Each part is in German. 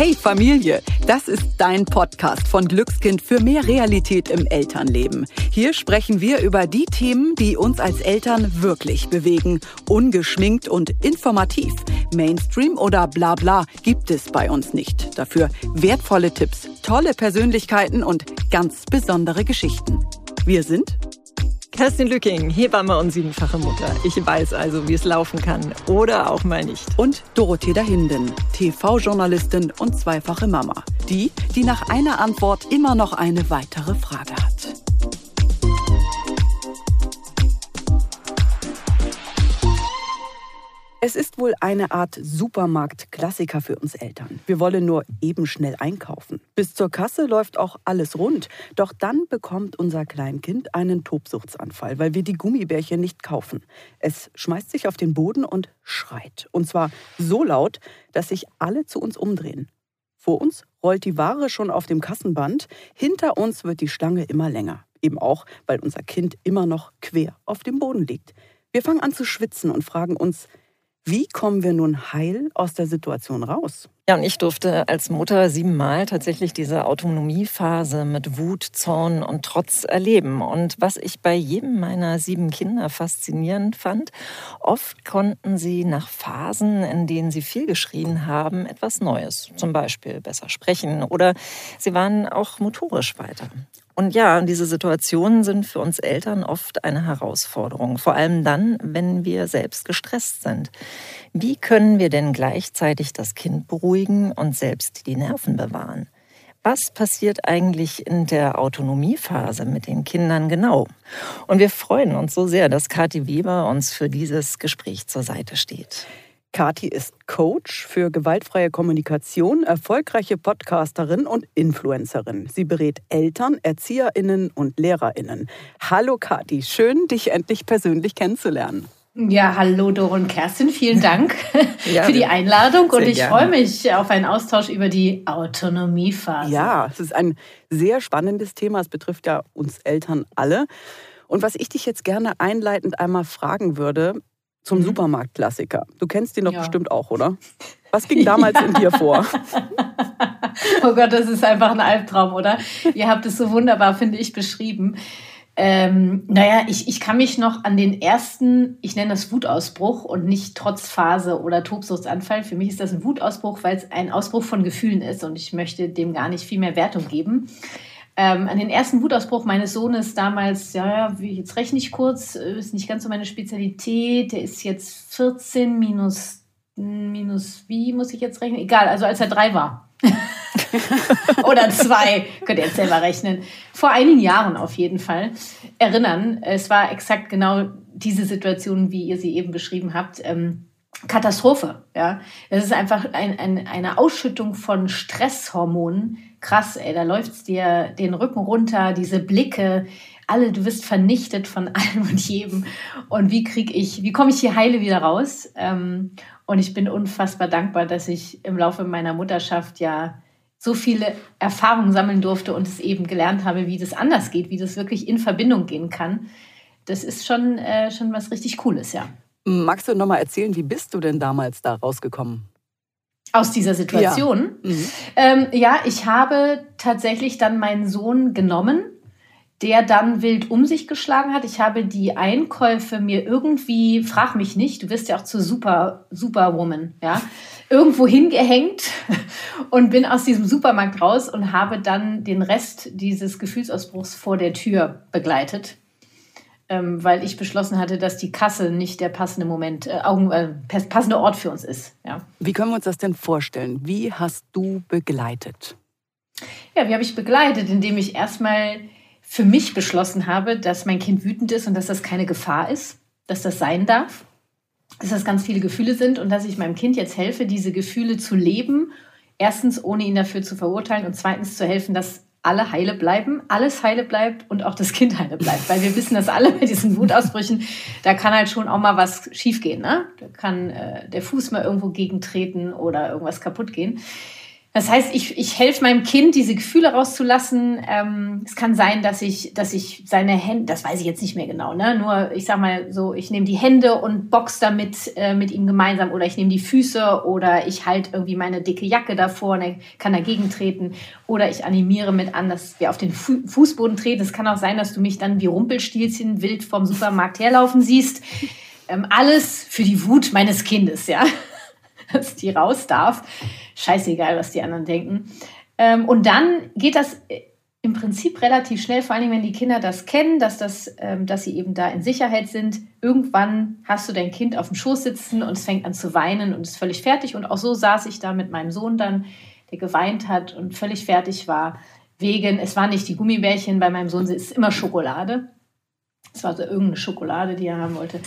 Hey Familie, das ist dein Podcast von Glückskind für mehr Realität im Elternleben. Hier sprechen wir über die Themen, die uns als Eltern wirklich bewegen. Ungeschminkt und informativ. Mainstream oder bla bla gibt es bei uns nicht. Dafür wertvolle Tipps, tolle Persönlichkeiten und ganz besondere Geschichten. Wir sind Kerstin Lücking, Hebamme und siebenfache Mutter. Ich weiß also, wie es laufen kann oder auch mal nicht. Und Dorothea Hinden, TV-Journalistin und zweifache Mama. Die, die nach einer Antwort immer noch eine weitere Frage hat. Es ist wohl eine Art Supermarkt-Klassiker für uns Eltern. Wir wollen nur eben schnell einkaufen. Bis zur Kasse läuft auch alles rund. Doch dann bekommt unser Kleinkind einen Tobsuchtsanfall, weil wir die Gummibärchen nicht kaufen. Es schmeißt sich auf den Boden und schreit. Und zwar so laut, dass sich alle zu uns umdrehen. Vor uns rollt die Ware schon auf dem Kassenband. Hinter uns wird die Schlange immer länger. Eben auch, weil unser Kind immer noch quer auf dem Boden liegt. Wir fangen an zu schwitzen und fragen uns, wie kommen wir nun heil aus der Situation raus? Ja, und ich durfte als Mutter siebenmal tatsächlich diese Autonomiephase mit Wut, Zorn und Trotz erleben. Und was ich bei jedem meiner sieben Kinder faszinierend fand, oft konnten sie nach Phasen, in denen sie viel geschrien haben, etwas Neues. Zum Beispiel besser sprechen oder sie waren auch motorisch weiter. Und ja, diese Situationen sind für uns Eltern oft eine Herausforderung, vor allem dann, wenn wir selbst gestresst sind. Wie können wir denn gleichzeitig das Kind beruhigen und selbst die Nerven bewahren? Was passiert eigentlich in der Autonomiephase mit den Kindern genau? Und wir freuen uns so sehr, dass Kathi Weber uns für dieses Gespräch zur Seite steht. Kati ist Coach für gewaltfreie Kommunikation, erfolgreiche Podcasterin und Influencerin. Sie berät Eltern, ErzieherInnen und LehrerInnen. Hallo Kati, schön, dich endlich persönlich kennenzulernen. Ja, hallo Doro und Kerstin, vielen Dank ja, für die Einladung und ich gerne. freue mich auf einen Austausch über die Autonomiephase. Ja, es ist ein sehr spannendes Thema, es betrifft ja uns Eltern alle. Und was ich dich jetzt gerne einleitend einmal fragen würde, zum mhm. Supermarktklassiker. Du kennst den doch ja. bestimmt auch, oder? Was ging damals ja. in dir vor? oh Gott, das ist einfach ein Albtraum, oder? Ihr habt es so wunderbar, finde ich, beschrieben. Ähm, naja, ich, ich kann mich noch an den ersten, ich nenne das Wutausbruch und nicht Trotzphase oder Tobsuchtsanfall. Für mich ist das ein Wutausbruch, weil es ein Ausbruch von Gefühlen ist und ich möchte dem gar nicht viel mehr Wertung geben. Ähm, an den ersten Wutausbruch meines Sohnes damals, ja, jetzt rechne ich kurz, äh, ist nicht ganz so meine Spezialität. Der ist jetzt 14 minus, minus, wie muss ich jetzt rechnen? Egal, also als er drei war. Oder zwei, könnt ihr jetzt selber rechnen. Vor einigen Jahren auf jeden Fall erinnern. Es war exakt genau diese Situation, wie ihr sie eben beschrieben habt. Ähm, Katastrophe. Ja, es ist einfach ein, ein, eine Ausschüttung von Stresshormonen, krass, ey, da läuft's dir den Rücken runter, diese Blicke, alle, du wirst vernichtet von allem und jedem. Und wie kriege ich, wie komme ich hier heile wieder raus? Ähm, und ich bin unfassbar dankbar, dass ich im Laufe meiner Mutterschaft ja so viele Erfahrungen sammeln durfte und es eben gelernt habe, wie das anders geht, wie das wirklich in Verbindung gehen kann. Das ist schon, äh, schon was richtig Cooles, ja. Magst du noch mal erzählen, wie bist du denn damals da rausgekommen? Aus dieser Situation? Ja. Mhm. Ähm, ja, ich habe tatsächlich dann meinen Sohn genommen, der dann wild um sich geschlagen hat. Ich habe die Einkäufe mir irgendwie, frag mich nicht, du wirst ja auch zur Super, Superwoman, ja, irgendwo hingehängt und bin aus diesem Supermarkt raus und habe dann den Rest dieses Gefühlsausbruchs vor der Tür begleitet ähm, weil ich beschlossen hatte, dass die Kasse nicht der passende Moment, äh, Augen, äh, passende Ort für uns ist. Ja. Wie können wir uns das denn vorstellen? Wie hast du begleitet? Ja, wie habe ich begleitet? Indem ich erstmal für mich beschlossen habe, dass mein Kind wütend ist und dass das keine Gefahr ist, dass das sein darf, dass das ganz viele Gefühle sind und dass ich meinem Kind jetzt helfe, diese Gefühle zu leben. Erstens, ohne ihn dafür zu verurteilen und zweitens zu helfen, dass alle heile bleiben, alles heile bleibt und auch das Kind heile bleibt. Weil wir wissen, dass alle bei diesen Wutausbrüchen, da kann halt schon auch mal was schiefgehen. Ne? Da kann äh, der Fuß mal irgendwo gegentreten oder irgendwas kaputt gehen. Das heißt, ich, ich helfe meinem Kind, diese Gefühle rauszulassen. Ähm, es kann sein, dass ich, dass ich seine Hände, das weiß ich jetzt nicht mehr genau, ne? Nur ich sag mal so, ich nehme die Hände und box damit äh, mit ihm gemeinsam oder ich nehme die Füße oder ich halte irgendwie meine dicke Jacke davor und er kann dagegen treten oder ich animiere mit an, dass wir auf den Fu Fußboden treten. Es kann auch sein, dass du mich dann wie Rumpelstilzchen wild vom Supermarkt herlaufen siehst. Ähm, alles für die Wut meines Kindes, ja. dass die raus darf. Scheißegal, was die anderen denken. Ähm, und dann geht das äh, im Prinzip relativ schnell, vor allem wenn die Kinder das kennen, dass, das, ähm, dass sie eben da in Sicherheit sind. Irgendwann hast du dein Kind auf dem Schoß sitzen und es fängt an zu weinen und ist völlig fertig. Und auch so saß ich da mit meinem Sohn dann, der geweint hat und völlig fertig war. Wegen, es waren nicht die Gummibärchen, bei meinem Sohn es ist immer Schokolade. Es war so irgendeine Schokolade, die er haben wollte.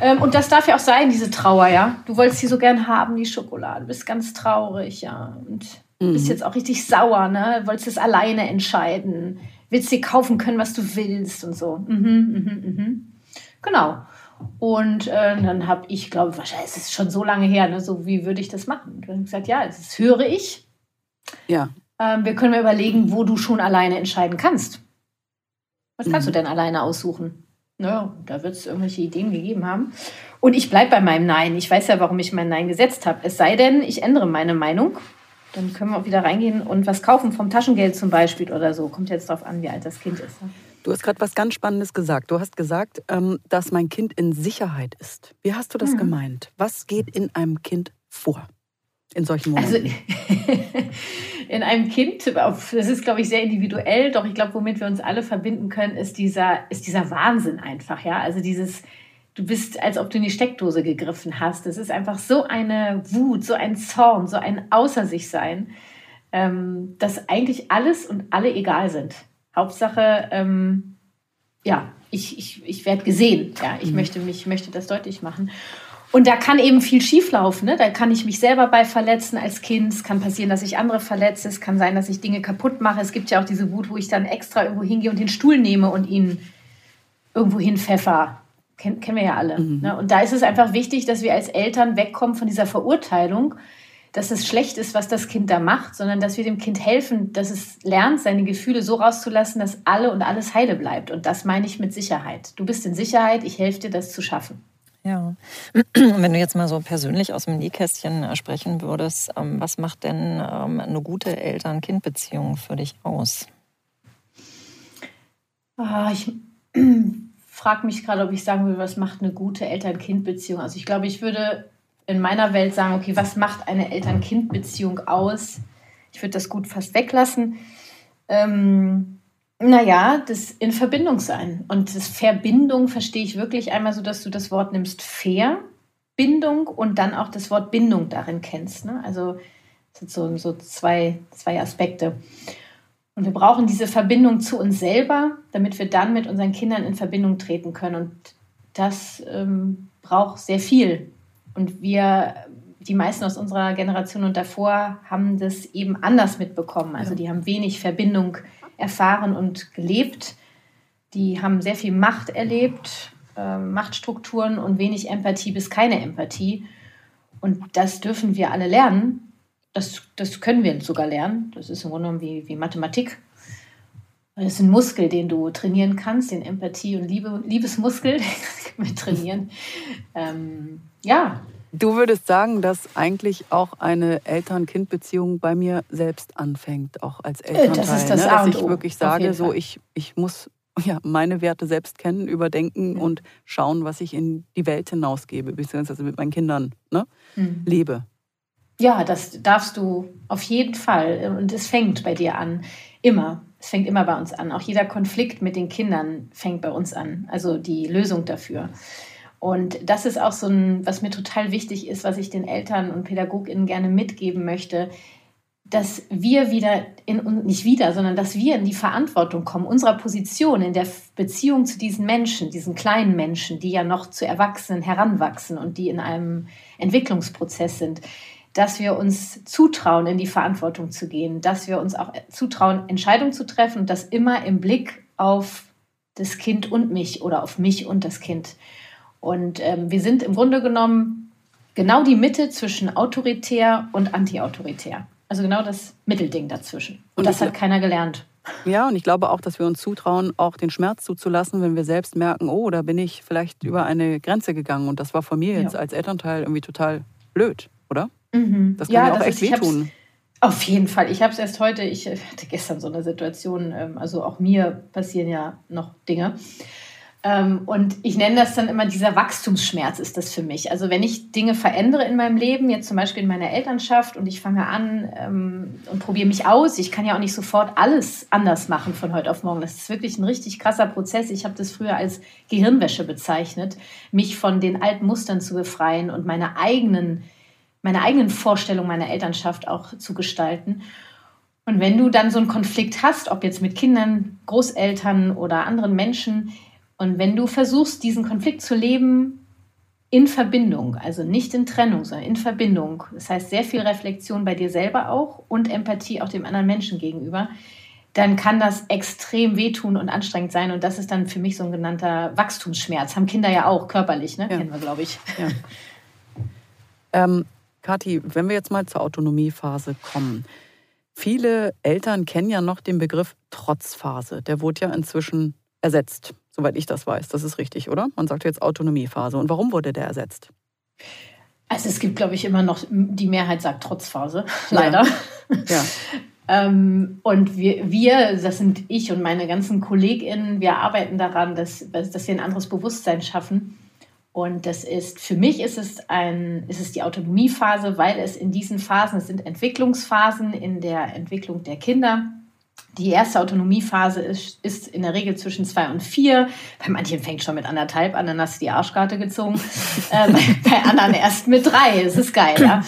Ähm, und das darf ja auch sein, diese Trauer, ja. Du wolltest sie so gern haben, die Schokolade. Du bist ganz traurig, ja. Und mhm. bist jetzt auch richtig sauer, ne? Du wolltest es alleine entscheiden. Willst dir kaufen können, was du willst und so. Mhm, mhm, mhm. Genau. Und äh, dann habe ich, glaube wahrscheinlich ist es schon so lange her, ne? so wie würde ich das machen? Und dann habe ich gesagt, ja, das höre ich. Ja. Ähm, wir können mal überlegen, wo du schon alleine entscheiden kannst. Was kannst mhm. du denn alleine aussuchen? Naja, da wird es irgendwelche Ideen gegeben haben. Und ich bleibe bei meinem Nein. Ich weiß ja, warum ich mein Nein gesetzt habe. Es sei denn, ich ändere meine Meinung. Dann können wir auch wieder reingehen und was kaufen vom Taschengeld zum Beispiel oder so. Kommt jetzt darauf an, wie alt das Kind ist. Ne? Du hast gerade was ganz Spannendes gesagt. Du hast gesagt, ähm, dass mein Kind in Sicherheit ist. Wie hast du das mhm. gemeint? Was geht in einem Kind vor? In solchen also, Momenten? Also in einem Kind, das ist, glaube ich, sehr individuell, doch ich glaube, womit wir uns alle verbinden können, ist dieser, ist dieser Wahnsinn einfach, ja. Also dieses, du bist, als ob du in die Steckdose gegriffen hast. Das ist einfach so eine Wut, so ein Zorn, so ein Außer sich sein, ähm, dass eigentlich alles und alle egal sind. Hauptsache, ähm, ja, ich, ich, ich werde gesehen. Ja, ich mhm. möchte mich, möchte das deutlich machen. Und da kann eben viel schieflaufen. Ne? Da kann ich mich selber bei verletzen als Kind. Es kann passieren, dass ich andere verletze. Es kann sein, dass ich Dinge kaputt mache. Es gibt ja auch diese Wut, wo ich dann extra irgendwo hingehe und den Stuhl nehme und ihn irgendwo hinpfeffer. Ken kennen wir ja alle. Mhm. Ne? Und da ist es einfach wichtig, dass wir als Eltern wegkommen von dieser Verurteilung, dass es schlecht ist, was das Kind da macht, sondern dass wir dem Kind helfen, dass es lernt, seine Gefühle so rauszulassen, dass alle und alles heile bleibt. Und das meine ich mit Sicherheit. Du bist in Sicherheit, ich helfe dir, das zu schaffen. Ja, wenn du jetzt mal so persönlich aus dem Nähkästchen äh, sprechen würdest, ähm, was macht denn ähm, eine gute Eltern-Kind-Beziehung für dich aus? Ah, ich frage mich gerade, ob ich sagen würde, was macht eine gute Eltern-Kind-Beziehung aus. Ich glaube, ich würde in meiner Welt sagen, okay, was macht eine Eltern-Kind-Beziehung aus? Ich würde das gut fast weglassen. Ähm, naja, das in Verbindung sein. Und das Verbindung verstehe ich wirklich einmal so, dass du das Wort nimmst Verbindung und dann auch das Wort Bindung darin kennst. Ne? Also das sind so, so zwei, zwei Aspekte. Und wir brauchen diese Verbindung zu uns selber, damit wir dann mit unseren Kindern in Verbindung treten können. Und das ähm, braucht sehr viel. Und wir, die meisten aus unserer Generation und davor, haben das eben anders mitbekommen. Also die haben wenig Verbindung erfahren und gelebt. Die haben sehr viel Macht erlebt, äh, Machtstrukturen und wenig Empathie bis keine Empathie. Und das dürfen wir alle lernen. Das, das können wir sogar lernen. Das ist im Grunde genommen wie, wie Mathematik. Das ist ein Muskel, den du trainieren kannst, den Empathie- und Liebe, Liebesmuskel, den können wir trainieren. Ähm, ja, Du würdest sagen, dass eigentlich auch eine Eltern-Kind-Beziehung bei mir selbst anfängt, auch als äh, Elternteil. Das ist das ne? Dass ich wirklich sage, so ich, ich muss ja, meine Werte selbst kennen, überdenken ja. und schauen, was ich in die Welt hinausgebe, beziehungsweise mit meinen Kindern ne, mhm. lebe. Ja, das darfst du auf jeden Fall. Und es fängt bei dir an. Immer. Es fängt immer bei uns an. Auch jeder Konflikt mit den Kindern fängt bei uns an. Also die Lösung dafür. Und das ist auch so ein, was mir total wichtig ist, was ich den Eltern und PädagogInnen gerne mitgeben möchte, dass wir wieder in, nicht wieder, sondern dass wir in die Verantwortung kommen, unserer Position in der Beziehung zu diesen Menschen, diesen kleinen Menschen, die ja noch zu Erwachsenen heranwachsen und die in einem Entwicklungsprozess sind, dass wir uns zutrauen, in die Verantwortung zu gehen, dass wir uns auch zutrauen, Entscheidungen zu treffen und das immer im Blick auf das Kind und mich oder auf mich und das Kind. Und ähm, wir sind im Grunde genommen genau die Mitte zwischen autoritär und antiautoritär. Also genau das Mittelding dazwischen. Und, und das hat keiner gelernt. Ja, und ich glaube auch, dass wir uns zutrauen, auch den Schmerz zuzulassen, wenn wir selbst merken, oh, da bin ich vielleicht über eine Grenze gegangen und das war von mir jetzt ja. als Elternteil irgendwie total blöd, oder? Mhm. Das kann ja, ja auch echt ist, wehtun. Auf jeden Fall. Ich habe es erst heute, ich hatte gestern so eine Situation, ähm, also auch mir passieren ja noch Dinge. Ähm, und ich nenne das dann immer dieser Wachstumsschmerz ist das für mich. Also wenn ich Dinge verändere in meinem Leben, jetzt zum Beispiel in meiner Elternschaft und ich fange an ähm, und probiere mich aus, ich kann ja auch nicht sofort alles anders machen von heute auf morgen. Das ist wirklich ein richtig krasser Prozess. Ich habe das früher als Gehirnwäsche bezeichnet, mich von den alten Mustern zu befreien und meine eigenen, meine eigenen Vorstellungen meiner Elternschaft auch zu gestalten. Und wenn du dann so einen Konflikt hast, ob jetzt mit Kindern, Großeltern oder anderen Menschen, und wenn du versuchst, diesen Konflikt zu leben in Verbindung, also nicht in Trennung, sondern in Verbindung, das heißt sehr viel Reflexion bei dir selber auch und Empathie auch dem anderen Menschen gegenüber, dann kann das extrem wehtun und anstrengend sein. Und das ist dann für mich so ein genannter Wachstumsschmerz. Haben Kinder ja auch körperlich, ne? Ja. kennen wir, glaube ich. Ja. ähm, Kathi, wenn wir jetzt mal zur Autonomiephase kommen. Viele Eltern kennen ja noch den Begriff Trotzphase. Der wurde ja inzwischen ersetzt soweit ich das weiß. Das ist richtig, oder? Man sagt jetzt Autonomiephase. Und warum wurde der ersetzt? Also es gibt, glaube ich, immer noch, die Mehrheit sagt Trotzphase, leider. Ja. ja. ähm, und wir, wir, das sind ich und meine ganzen KollegInnen, wir arbeiten daran, dass, dass wir ein anderes Bewusstsein schaffen. Und das ist, für mich ist es, ein, ist es die Autonomiephase, weil es in diesen Phasen, es sind Entwicklungsphasen in der Entwicklung der Kinder, die erste Autonomiephase ist, ist in der Regel zwischen zwei und vier. Bei manchen fängt schon mit anderthalb an, dann hast du die Arschkarte gezogen. äh, bei, anderen erst mit drei. Das ist geil, ja.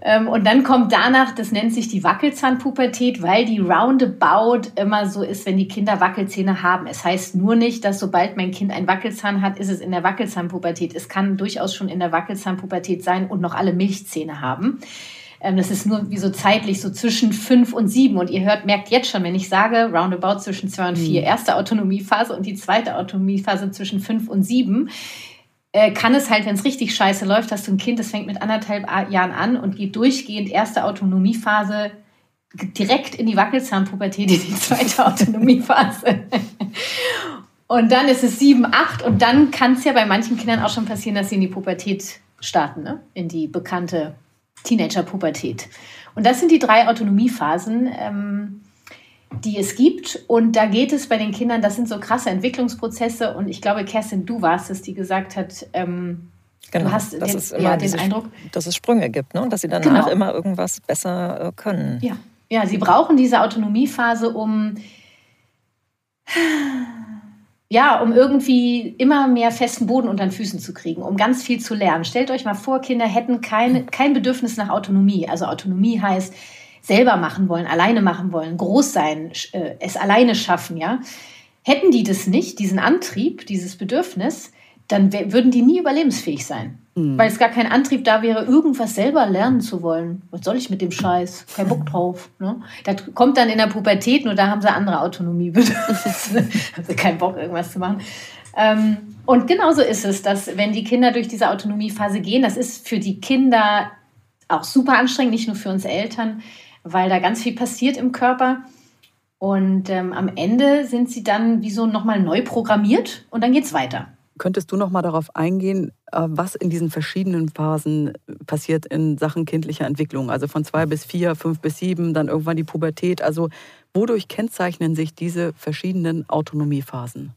Ähm, und dann kommt danach, das nennt sich die Wackelzahnpubertät, weil die roundabout immer so ist, wenn die Kinder Wackelzähne haben. Es heißt nur nicht, dass sobald mein Kind einen Wackelzahn hat, ist es in der Wackelzahnpubertät. Es kann durchaus schon in der Wackelzahnpubertät sein und noch alle Milchzähne haben. Ähm, das ist nur wie so zeitlich so zwischen fünf und sieben. Und ihr hört, merkt jetzt schon, wenn ich sage, roundabout zwischen zwei und vier, mhm. erste Autonomiephase und die zweite Autonomiephase zwischen fünf und sieben, äh, kann es halt, wenn es richtig scheiße läuft, hast du ein Kind, das fängt mit anderthalb Jahren an und geht durchgehend erste Autonomiephase direkt in die Wackelzahnpubertät, in die zweite Autonomiephase. und dann ist es sieben, acht und dann kann es ja bei manchen Kindern auch schon passieren, dass sie in die Pubertät starten, ne? in die bekannte Teenager-Pubertät. Und das sind die drei Autonomiephasen, ähm, die es gibt. Und da geht es bei den Kindern, das sind so krasse Entwicklungsprozesse. Und ich glaube, Kerstin, du warst es, die gesagt hat, ähm, Genau, du hast den, ja, den Eindruck, dass es Sprünge gibt ne? und dass sie danach genau. immer irgendwas besser äh, können. Ja. ja, sie brauchen diese Autonomiephase, um ja, um irgendwie immer mehr festen Boden unter den Füßen zu kriegen, um ganz viel zu lernen. Stellt euch mal vor, Kinder hätten kein, kein Bedürfnis nach Autonomie. Also Autonomie heißt selber machen wollen, alleine machen wollen, groß sein, äh, es alleine schaffen, ja. Hätten die das nicht, diesen Antrieb, dieses Bedürfnis, dann würden die nie überlebensfähig sein. Mhm. Weil es gar kein Antrieb da wäre, irgendwas selber lernen zu wollen. Was soll ich mit dem Scheiß? Kein Bock drauf. Ne? Das kommt dann in der Pubertät, nur da haben sie andere Autonomiebedürfnisse. haben sie keinen Bock, irgendwas zu machen. Ähm, und genauso ist es, dass wenn die Kinder durch diese Autonomiephase gehen, das ist für die Kinder auch super anstrengend, nicht nur für uns Eltern, weil da ganz viel passiert im Körper. Und ähm, am Ende sind sie dann wie so nochmal neu programmiert und dann geht es weiter. Könntest du noch mal darauf eingehen, was in diesen verschiedenen Phasen passiert in Sachen kindlicher Entwicklung? Also von zwei bis vier, fünf bis sieben, dann irgendwann die Pubertät. Also wodurch kennzeichnen sich diese verschiedenen Autonomiephasen?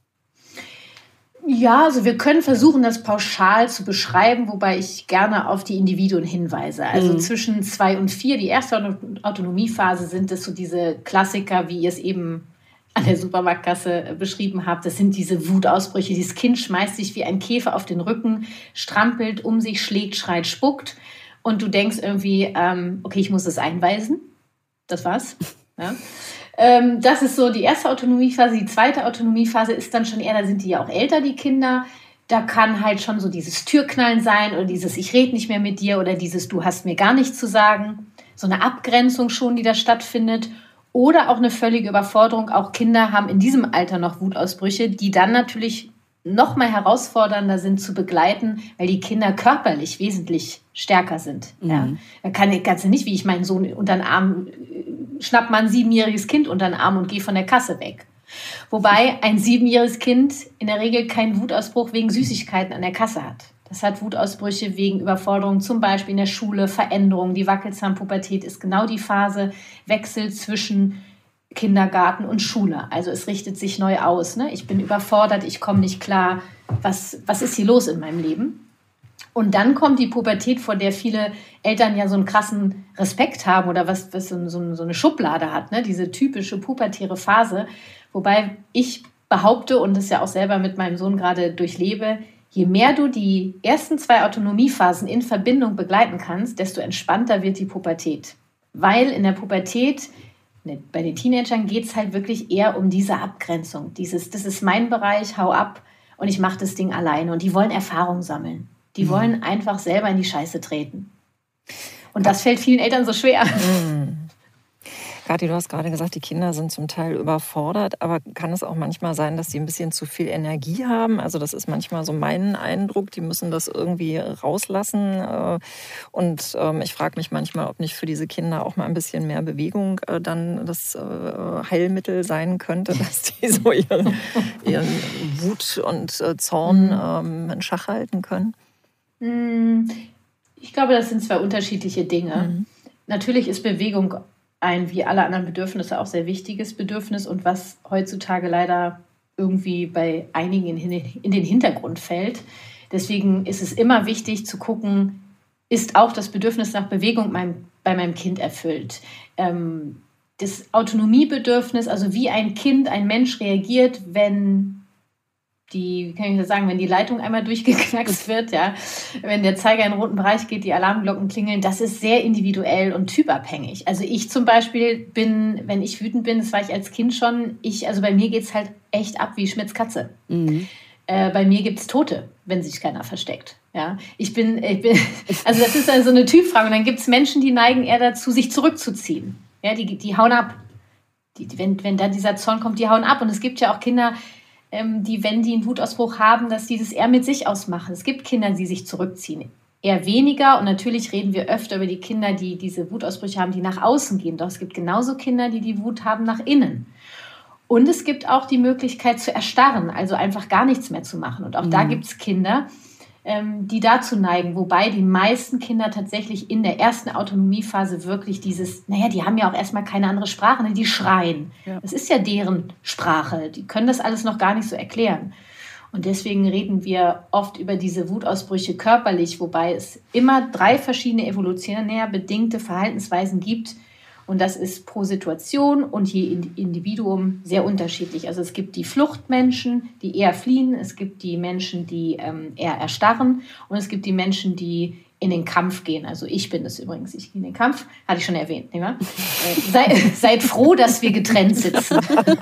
Ja, also wir können versuchen, das pauschal zu beschreiben, wobei ich gerne auf die Individuen hinweise. Also mhm. zwischen zwei und vier, die erste Autonomiephase, sind es so diese Klassiker, wie ihr es eben an der Supermarktkasse äh, beschrieben habe. Das sind diese Wutausbrüche. Dieses Kind schmeißt sich wie ein Käfer auf den Rücken, strampelt um sich, schlägt, schreit, spuckt. Und du denkst irgendwie, ähm, okay, ich muss es einweisen. Das war's. Ja. Ähm, das ist so die erste Autonomiephase. Die zweite Autonomiephase ist dann schon eher, da sind die ja auch älter, die Kinder. Da kann halt schon so dieses Türknallen sein oder dieses Ich rede nicht mehr mit dir oder dieses Du hast mir gar nichts zu sagen. So eine Abgrenzung schon, die da stattfindet oder auch eine völlige Überforderung. Auch Kinder haben in diesem Alter noch Wutausbrüche, die dann natürlich noch mal herausfordernder sind zu begleiten, weil die Kinder körperlich wesentlich stärker sind. Mhm. Ja. Da kann, kannst du nicht, wie ich meinen Sohn unter den Arm, äh, schnapp mal ein siebenjähriges Kind unter den Arm und geh von der Kasse weg. Wobei ein siebenjähriges Kind in der Regel keinen Wutausbruch wegen Süßigkeiten an der Kasse hat. Das hat Wutausbrüche wegen Überforderung, zum Beispiel in der Schule, Veränderungen. Die Wackelzahnpubertät ist genau die Phase, Wechsel zwischen Kindergarten und Schule. Also es richtet sich neu aus. Ne? Ich bin überfordert, ich komme nicht klar. Was, was ist hier los in meinem Leben? Und dann kommt die Pubertät, vor der viele Eltern ja so einen krassen Respekt haben oder was, was so, so, so eine Schublade hat, ne? diese typische pubertäre Phase. Wobei ich behaupte und das ja auch selber mit meinem Sohn gerade durchlebe, je mehr du die ersten zwei Autonomiephasen in Verbindung begleiten kannst, desto entspannter wird die Pubertät. Weil in der Pubertät Ne, bei den Teenagern geht es halt wirklich eher um diese Abgrenzung. Dieses, das ist mein Bereich, hau ab und ich mache das Ding alleine. Und die wollen Erfahrung sammeln. Die mhm. wollen einfach selber in die Scheiße treten. Und das fällt vielen Eltern so schwer. Kathi, du hast gerade gesagt, die Kinder sind zum Teil überfordert, aber kann es auch manchmal sein, dass sie ein bisschen zu viel Energie haben? Also das ist manchmal so mein Eindruck, die müssen das irgendwie rauslassen. Äh, und ähm, ich frage mich manchmal, ob nicht für diese Kinder auch mal ein bisschen mehr Bewegung äh, dann das äh, Heilmittel sein könnte, dass die so ihren, ihren Wut und Zorn mhm. ähm, in Schach halten können. Mhm. Ich glaube, das sind zwei unterschiedliche Dinge. Mhm. Natürlich ist Bewegung ein wie alle anderen Bedürfnisse auch sehr wichtiges Bedürfnis und was heutzutage leider irgendwie bei einigen in den Hintergrund fällt. Deswegen ist es immer wichtig zu gucken, ist auch das Bedürfnis nach Bewegung bei meinem Kind erfüllt. Ähm, das Autonomiebedürfnis, also wie ein Kind, ein Mensch reagiert, wenn die, wie kann ich das sagen, wenn die Leitung einmal durchgeknackst wird, ja, wenn der Zeiger in den roten Bereich geht, die Alarmglocken klingeln, das ist sehr individuell und typabhängig. Also ich zum Beispiel bin, wenn ich wütend bin, das war ich als Kind schon, ich, also bei mir geht es halt echt ab wie Schmitz Katze. Mhm. Äh, bei mir gibt es Tote, wenn sich keiner versteckt. Ja, ich bin, ich bin, also das ist dann so eine Typfrage. Und dann gibt es Menschen, die neigen eher dazu, sich zurückzuziehen. Ja, die, die hauen ab. Die, wenn, wenn dann dieser Zorn kommt, die hauen ab. Und es gibt ja auch Kinder, die, wenn die einen Wutausbruch haben, dass die das eher mit sich ausmachen. Es gibt Kinder, die sich zurückziehen. Eher weniger und natürlich reden wir öfter über die Kinder, die diese Wutausbrüche haben, die nach außen gehen. Doch es gibt genauso Kinder, die die Wut haben nach innen. Und es gibt auch die Möglichkeit zu erstarren, also einfach gar nichts mehr zu machen. Und auch mhm. da gibt es Kinder, ähm, die dazu neigen. Wobei die meisten Kinder tatsächlich in der ersten Autonomiephase wirklich dieses, naja, die haben ja auch erstmal keine andere Sprache, ne? die schreien. Ja. Das ist ja deren Sprache. Die können das alles noch gar nicht so erklären. Und deswegen reden wir oft über diese Wutausbrüche körperlich, wobei es immer drei verschiedene evolutionär bedingte Verhaltensweisen gibt, und das ist pro Situation und je Individuum sehr unterschiedlich. Also es gibt die Fluchtmenschen, die eher fliehen, es gibt die Menschen, die ähm, eher erstarren und es gibt die Menschen, die in den Kampf gehen. Also ich bin es übrigens, ich gehe in den Kampf, hatte ich schon erwähnt. Nicht wahr? Äh, sei, seid froh, dass wir getrennt sitzen.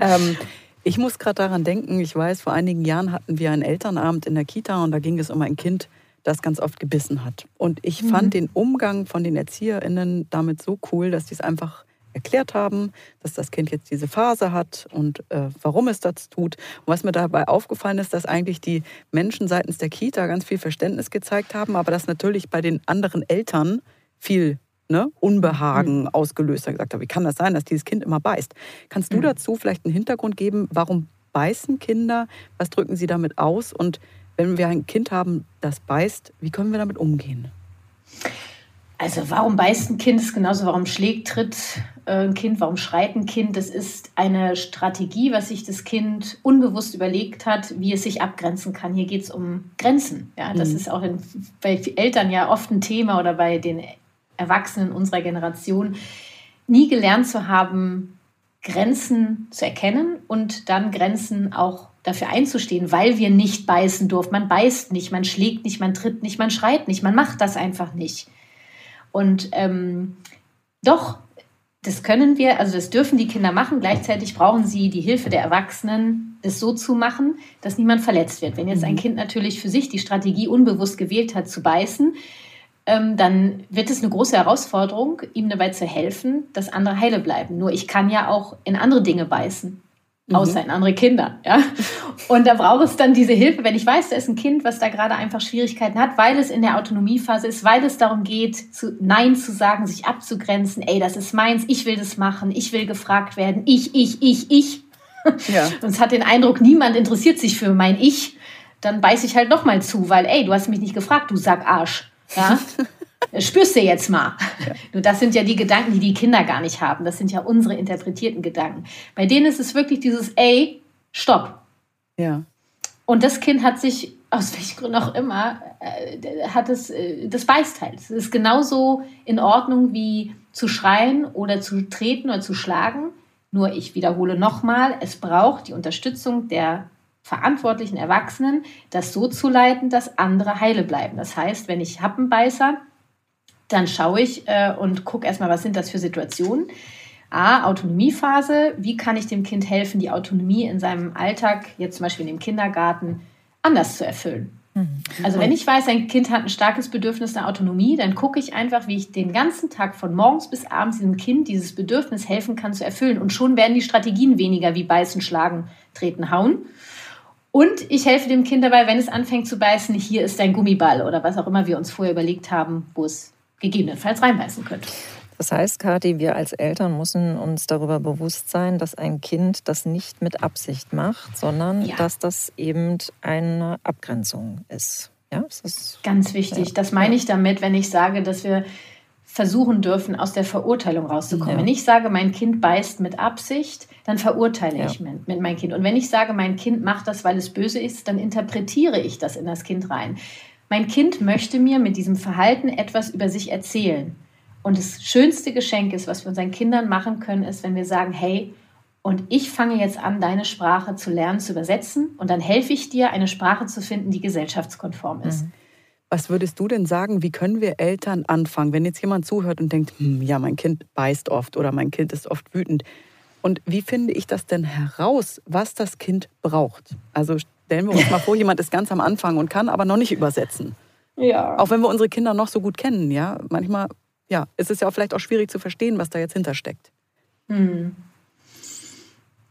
ähm, ich muss gerade daran denken, ich weiß, vor einigen Jahren hatten wir einen Elternabend in der Kita und da ging es um ein Kind, das ganz oft gebissen hat. Und ich mhm. fand den Umgang von den ErzieherInnen damit so cool, dass die es einfach erklärt haben, dass das Kind jetzt diese Phase hat und äh, warum es das tut. Und was mir dabei aufgefallen ist, dass eigentlich die Menschen seitens der Kita ganz viel Verständnis gezeigt haben, aber dass natürlich bei den anderen Eltern viel ne, Unbehagen mhm. ausgelöst hat. Gesagt wie kann das sein, dass dieses Kind immer beißt? Kannst du mhm. dazu vielleicht einen Hintergrund geben, warum beißen Kinder? Was drücken sie damit aus? Und wenn wir ein Kind haben, das beißt, wie können wir damit umgehen? Also warum beißt ein Kind ist genauso, warum schlägt, tritt äh, ein Kind, warum schreit ein Kind. Das ist eine Strategie, was sich das Kind unbewusst überlegt hat, wie es sich abgrenzen kann. Hier geht es um Grenzen. Ja, das mhm. ist auch in, bei Eltern ja oft ein Thema oder bei den Erwachsenen unserer Generation, nie gelernt zu haben, Grenzen zu erkennen und dann Grenzen auch dafür einzustehen, weil wir nicht beißen durften. Man beißt nicht, man schlägt nicht, man tritt nicht, man schreit nicht, man macht das einfach nicht. Und ähm, doch, das können wir, also das dürfen die Kinder machen. Gleichzeitig brauchen sie die Hilfe der Erwachsenen, das so zu machen, dass niemand verletzt wird. Wenn jetzt ein mhm. Kind natürlich für sich die Strategie unbewusst gewählt hat, zu beißen, ähm, dann wird es eine große Herausforderung, ihm dabei zu helfen, dass andere heile bleiben. Nur ich kann ja auch in andere Dinge beißen. Mhm. außer in andere Kinder. Ja? Und da braucht es dann diese Hilfe, wenn ich weiß, da ist ein Kind, was da gerade einfach Schwierigkeiten hat, weil es in der Autonomiephase ist, weil es darum geht, zu, Nein zu sagen, sich abzugrenzen, ey, das ist meins, ich will das machen, ich will gefragt werden, ich, ich, ich, ich. Ja. Und es hat den Eindruck, niemand interessiert sich für mein Ich. Dann beiß ich halt nochmal zu, weil, ey, du hast mich nicht gefragt, du sag Arsch. Ja? Spürst du jetzt mal. Ja. Nur das sind ja die Gedanken, die die Kinder gar nicht haben. Das sind ja unsere interpretierten Gedanken. Bei denen ist es wirklich dieses, ey, stopp. Ja. Und das Kind hat sich, aus welchen Gründen auch immer, äh, hat es, äh, das beißt halt. Es ist genauso in Ordnung wie zu schreien oder zu treten oder zu schlagen. Nur ich wiederhole nochmal, es braucht die Unterstützung der verantwortlichen Erwachsenen, das so zu leiten, dass andere heile bleiben. Das heißt, wenn ich Happenbeißer dann schaue ich äh, und gucke erstmal, was sind das für Situationen. A, Autonomiephase. Wie kann ich dem Kind helfen, die Autonomie in seinem Alltag, jetzt zum Beispiel in dem Kindergarten, anders zu erfüllen? Mhm. Also wenn ich weiß, ein Kind hat ein starkes Bedürfnis nach Autonomie, dann gucke ich einfach, wie ich den ganzen Tag von morgens bis abends diesem Kind dieses Bedürfnis helfen kann zu erfüllen. Und schon werden die Strategien weniger wie beißen, schlagen, treten, hauen. Und ich helfe dem Kind dabei, wenn es anfängt zu beißen, hier ist dein Gummiball oder was auch immer wir uns vorher überlegt haben, wo es gegebenenfalls reinbeißen könnte. Das heißt, Kathi, wir als Eltern müssen uns darüber bewusst sein, dass ein Kind das nicht mit Absicht macht, sondern ja. dass das eben eine Abgrenzung ist. Ja, das ist ganz wichtig. Ja. Das meine ich damit, wenn ich sage, dass wir versuchen dürfen, aus der Verurteilung rauszukommen. Ja. Wenn ich sage, mein Kind beißt mit Absicht, dann verurteile ja. ich mit, mit meinem Kind. Und wenn ich sage, mein Kind macht das, weil es böse ist, dann interpretiere ich das in das Kind rein. Mein Kind möchte mir mit diesem Verhalten etwas über sich erzählen. Und das schönste Geschenk ist, was wir unseren Kindern machen können, ist, wenn wir sagen, hey, und ich fange jetzt an, deine Sprache zu lernen, zu übersetzen. Und dann helfe ich dir, eine Sprache zu finden, die gesellschaftskonform ist. Mhm. Was würdest du denn sagen, wie können wir Eltern anfangen, wenn jetzt jemand zuhört und denkt, hm, ja, mein Kind beißt oft oder mein Kind ist oft wütend. Und wie finde ich das denn heraus, was das Kind braucht? Also Stellen wir uns mal vor, jemand ist ganz am Anfang und kann aber noch nicht übersetzen. Ja. Auch wenn wir unsere Kinder noch so gut kennen, ja. Manchmal ja, ist es ja auch vielleicht auch schwierig zu verstehen, was da jetzt hintersteckt. Hm.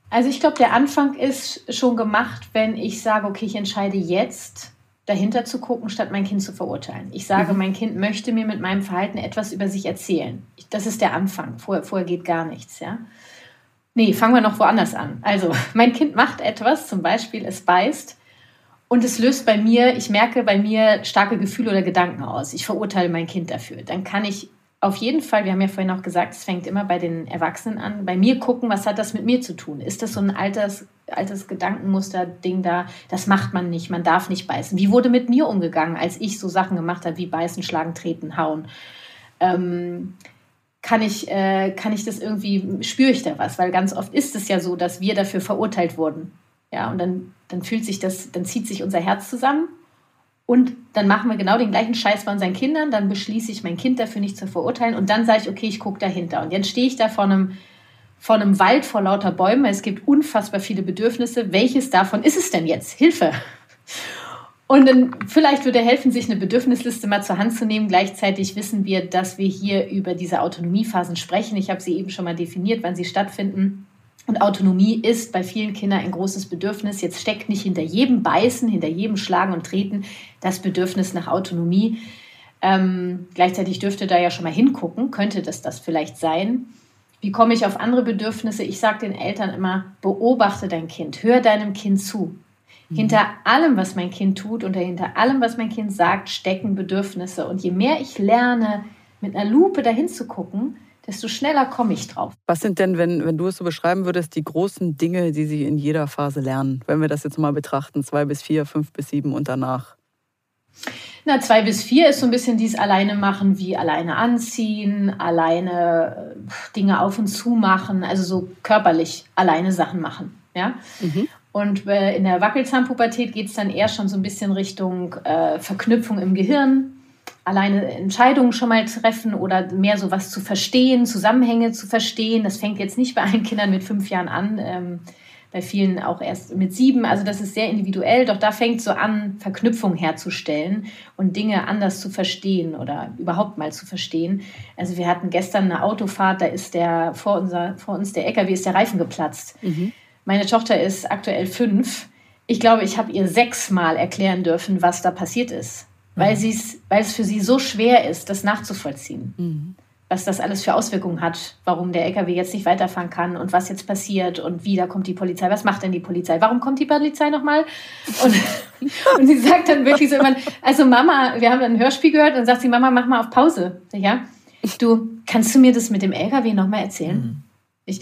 Also ich glaube, der Anfang ist schon gemacht, wenn ich sage, okay, ich entscheide jetzt, dahinter zu gucken, statt mein Kind zu verurteilen. Ich sage, mhm. mein Kind möchte mir mit meinem Verhalten etwas über sich erzählen. Das ist der Anfang. Vorher, vorher geht gar nichts, ja. Nee, fangen wir noch woanders an. Also, mein Kind macht etwas, zum Beispiel es beißt und es löst bei mir, ich merke bei mir starke Gefühle oder Gedanken aus. Ich verurteile mein Kind dafür. Dann kann ich auf jeden Fall, wir haben ja vorhin auch gesagt, es fängt immer bei den Erwachsenen an, bei mir gucken, was hat das mit mir zu tun? Ist das so ein altes, altes Gedankenmuster-Ding da? Das macht man nicht, man darf nicht beißen. Wie wurde mit mir umgegangen, als ich so Sachen gemacht habe wie beißen, schlagen, treten, hauen? Ähm, kann ich, äh, kann ich das irgendwie, spüre ich da was? Weil ganz oft ist es ja so, dass wir dafür verurteilt wurden. Ja, und dann, dann fühlt sich das, dann zieht sich unser Herz zusammen und dann machen wir genau den gleichen Scheiß bei unseren Kindern, dann beschließe ich, mein Kind dafür nicht zu verurteilen und dann sage ich, okay, ich gucke dahinter. Und jetzt stehe ich da vor einem, vor einem Wald vor lauter Bäumen, es gibt unfassbar viele Bedürfnisse. Welches davon ist es denn jetzt? Hilfe! Und dann vielleicht würde helfen, sich eine Bedürfnisliste mal zur Hand zu nehmen. Gleichzeitig wissen wir, dass wir hier über diese Autonomiephasen sprechen. Ich habe sie eben schon mal definiert, wann sie stattfinden. Und Autonomie ist bei vielen Kindern ein großes Bedürfnis. Jetzt steckt nicht hinter jedem Beißen, hinter jedem Schlagen und Treten das Bedürfnis nach Autonomie. Ähm, gleichzeitig dürfte da ja schon mal hingucken, könnte das das vielleicht sein. Wie komme ich auf andere Bedürfnisse? Ich sage den Eltern immer, beobachte dein Kind, hör deinem Kind zu. Mhm. Hinter allem, was mein Kind tut und hinter allem, was mein Kind sagt, stecken Bedürfnisse. Und je mehr ich lerne, mit einer Lupe dahin zu gucken, desto schneller komme ich drauf. Was sind denn, wenn, wenn du es so beschreiben würdest, die großen Dinge, die sie in jeder Phase lernen? Wenn wir das jetzt mal betrachten, zwei bis vier, fünf bis sieben und danach. Na, zwei bis vier ist so ein bisschen dies alleine machen, wie alleine anziehen, alleine äh, Dinge auf und zu machen, also so körperlich alleine Sachen machen. Ja? Mhm. Und äh, in der Wackelzahnpubertät geht es dann eher schon so ein bisschen Richtung äh, Verknüpfung im Gehirn, alleine Entscheidungen schon mal treffen oder mehr so was zu verstehen, Zusammenhänge zu verstehen. Das fängt jetzt nicht bei allen Kindern mit fünf Jahren an, ähm, bei vielen auch erst mit sieben. Also das ist sehr individuell, doch da fängt so an, Verknüpfung herzustellen und Dinge anders zu verstehen oder überhaupt mal zu verstehen. Also wir hatten gestern eine Autofahrt, da ist der vor, unser, vor uns der LKW ist der Reifen geplatzt. Mhm Meine Tochter ist aktuell fünf. Ich glaube, ich habe ihr sechsmal erklären dürfen, was da passiert ist, mhm. weil, weil es für sie so schwer ist, das nachzuvollziehen. Mhm was das alles für Auswirkungen hat, warum der LKW jetzt nicht weiterfahren kann und was jetzt passiert und wie da kommt die Polizei, was macht denn die Polizei, warum kommt die Polizei nochmal? Und, und sie sagt dann wirklich so immer, also Mama, wir haben ein Hörspiel gehört und sagt sie, Mama, mach mal auf Pause. Ja, du, kannst du mir das mit dem LKW nochmal erzählen? Mhm. Ich,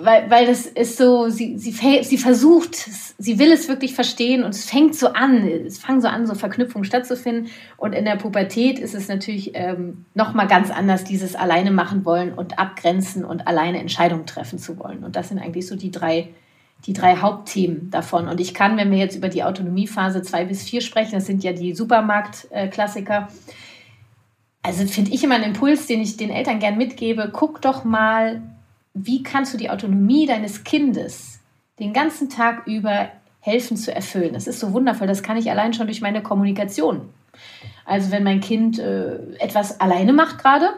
weil, weil das ist so, sie, sie, sie versucht, sie will es wirklich verstehen und es fängt so an, es fangen so an, so Verknüpfungen stattzufinden. Und in der Pubertät ist es natürlich ähm, nochmal ganz anders, dieses alleine machen wollen und abgrenzen und alleine Entscheidungen treffen zu wollen. Und das sind eigentlich so die drei, die drei Hauptthemen davon. Und ich kann, wenn wir jetzt über die Autonomiephase 2 bis 4 sprechen, das sind ja die Supermarktklassiker, also finde ich immer einen Impuls, den ich den Eltern gern mitgebe, guck doch mal, wie kannst du die Autonomie deines Kindes den ganzen Tag über helfen zu erfüllen. Das ist so wundervoll, das kann ich allein schon durch meine Kommunikation. Also wenn mein Kind äh, etwas alleine macht gerade,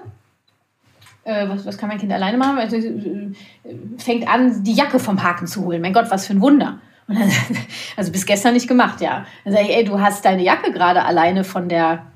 äh, was, was, kann mein Kind alleine machen? Also, äh, fängt an, die Jacke vom Haken zu holen. Mein Gott, was für ein Wunder. Dann, also bis gestern nicht gemacht, ja. Dann sage ich, ey, du hast deine Jacke gerade alleine von der,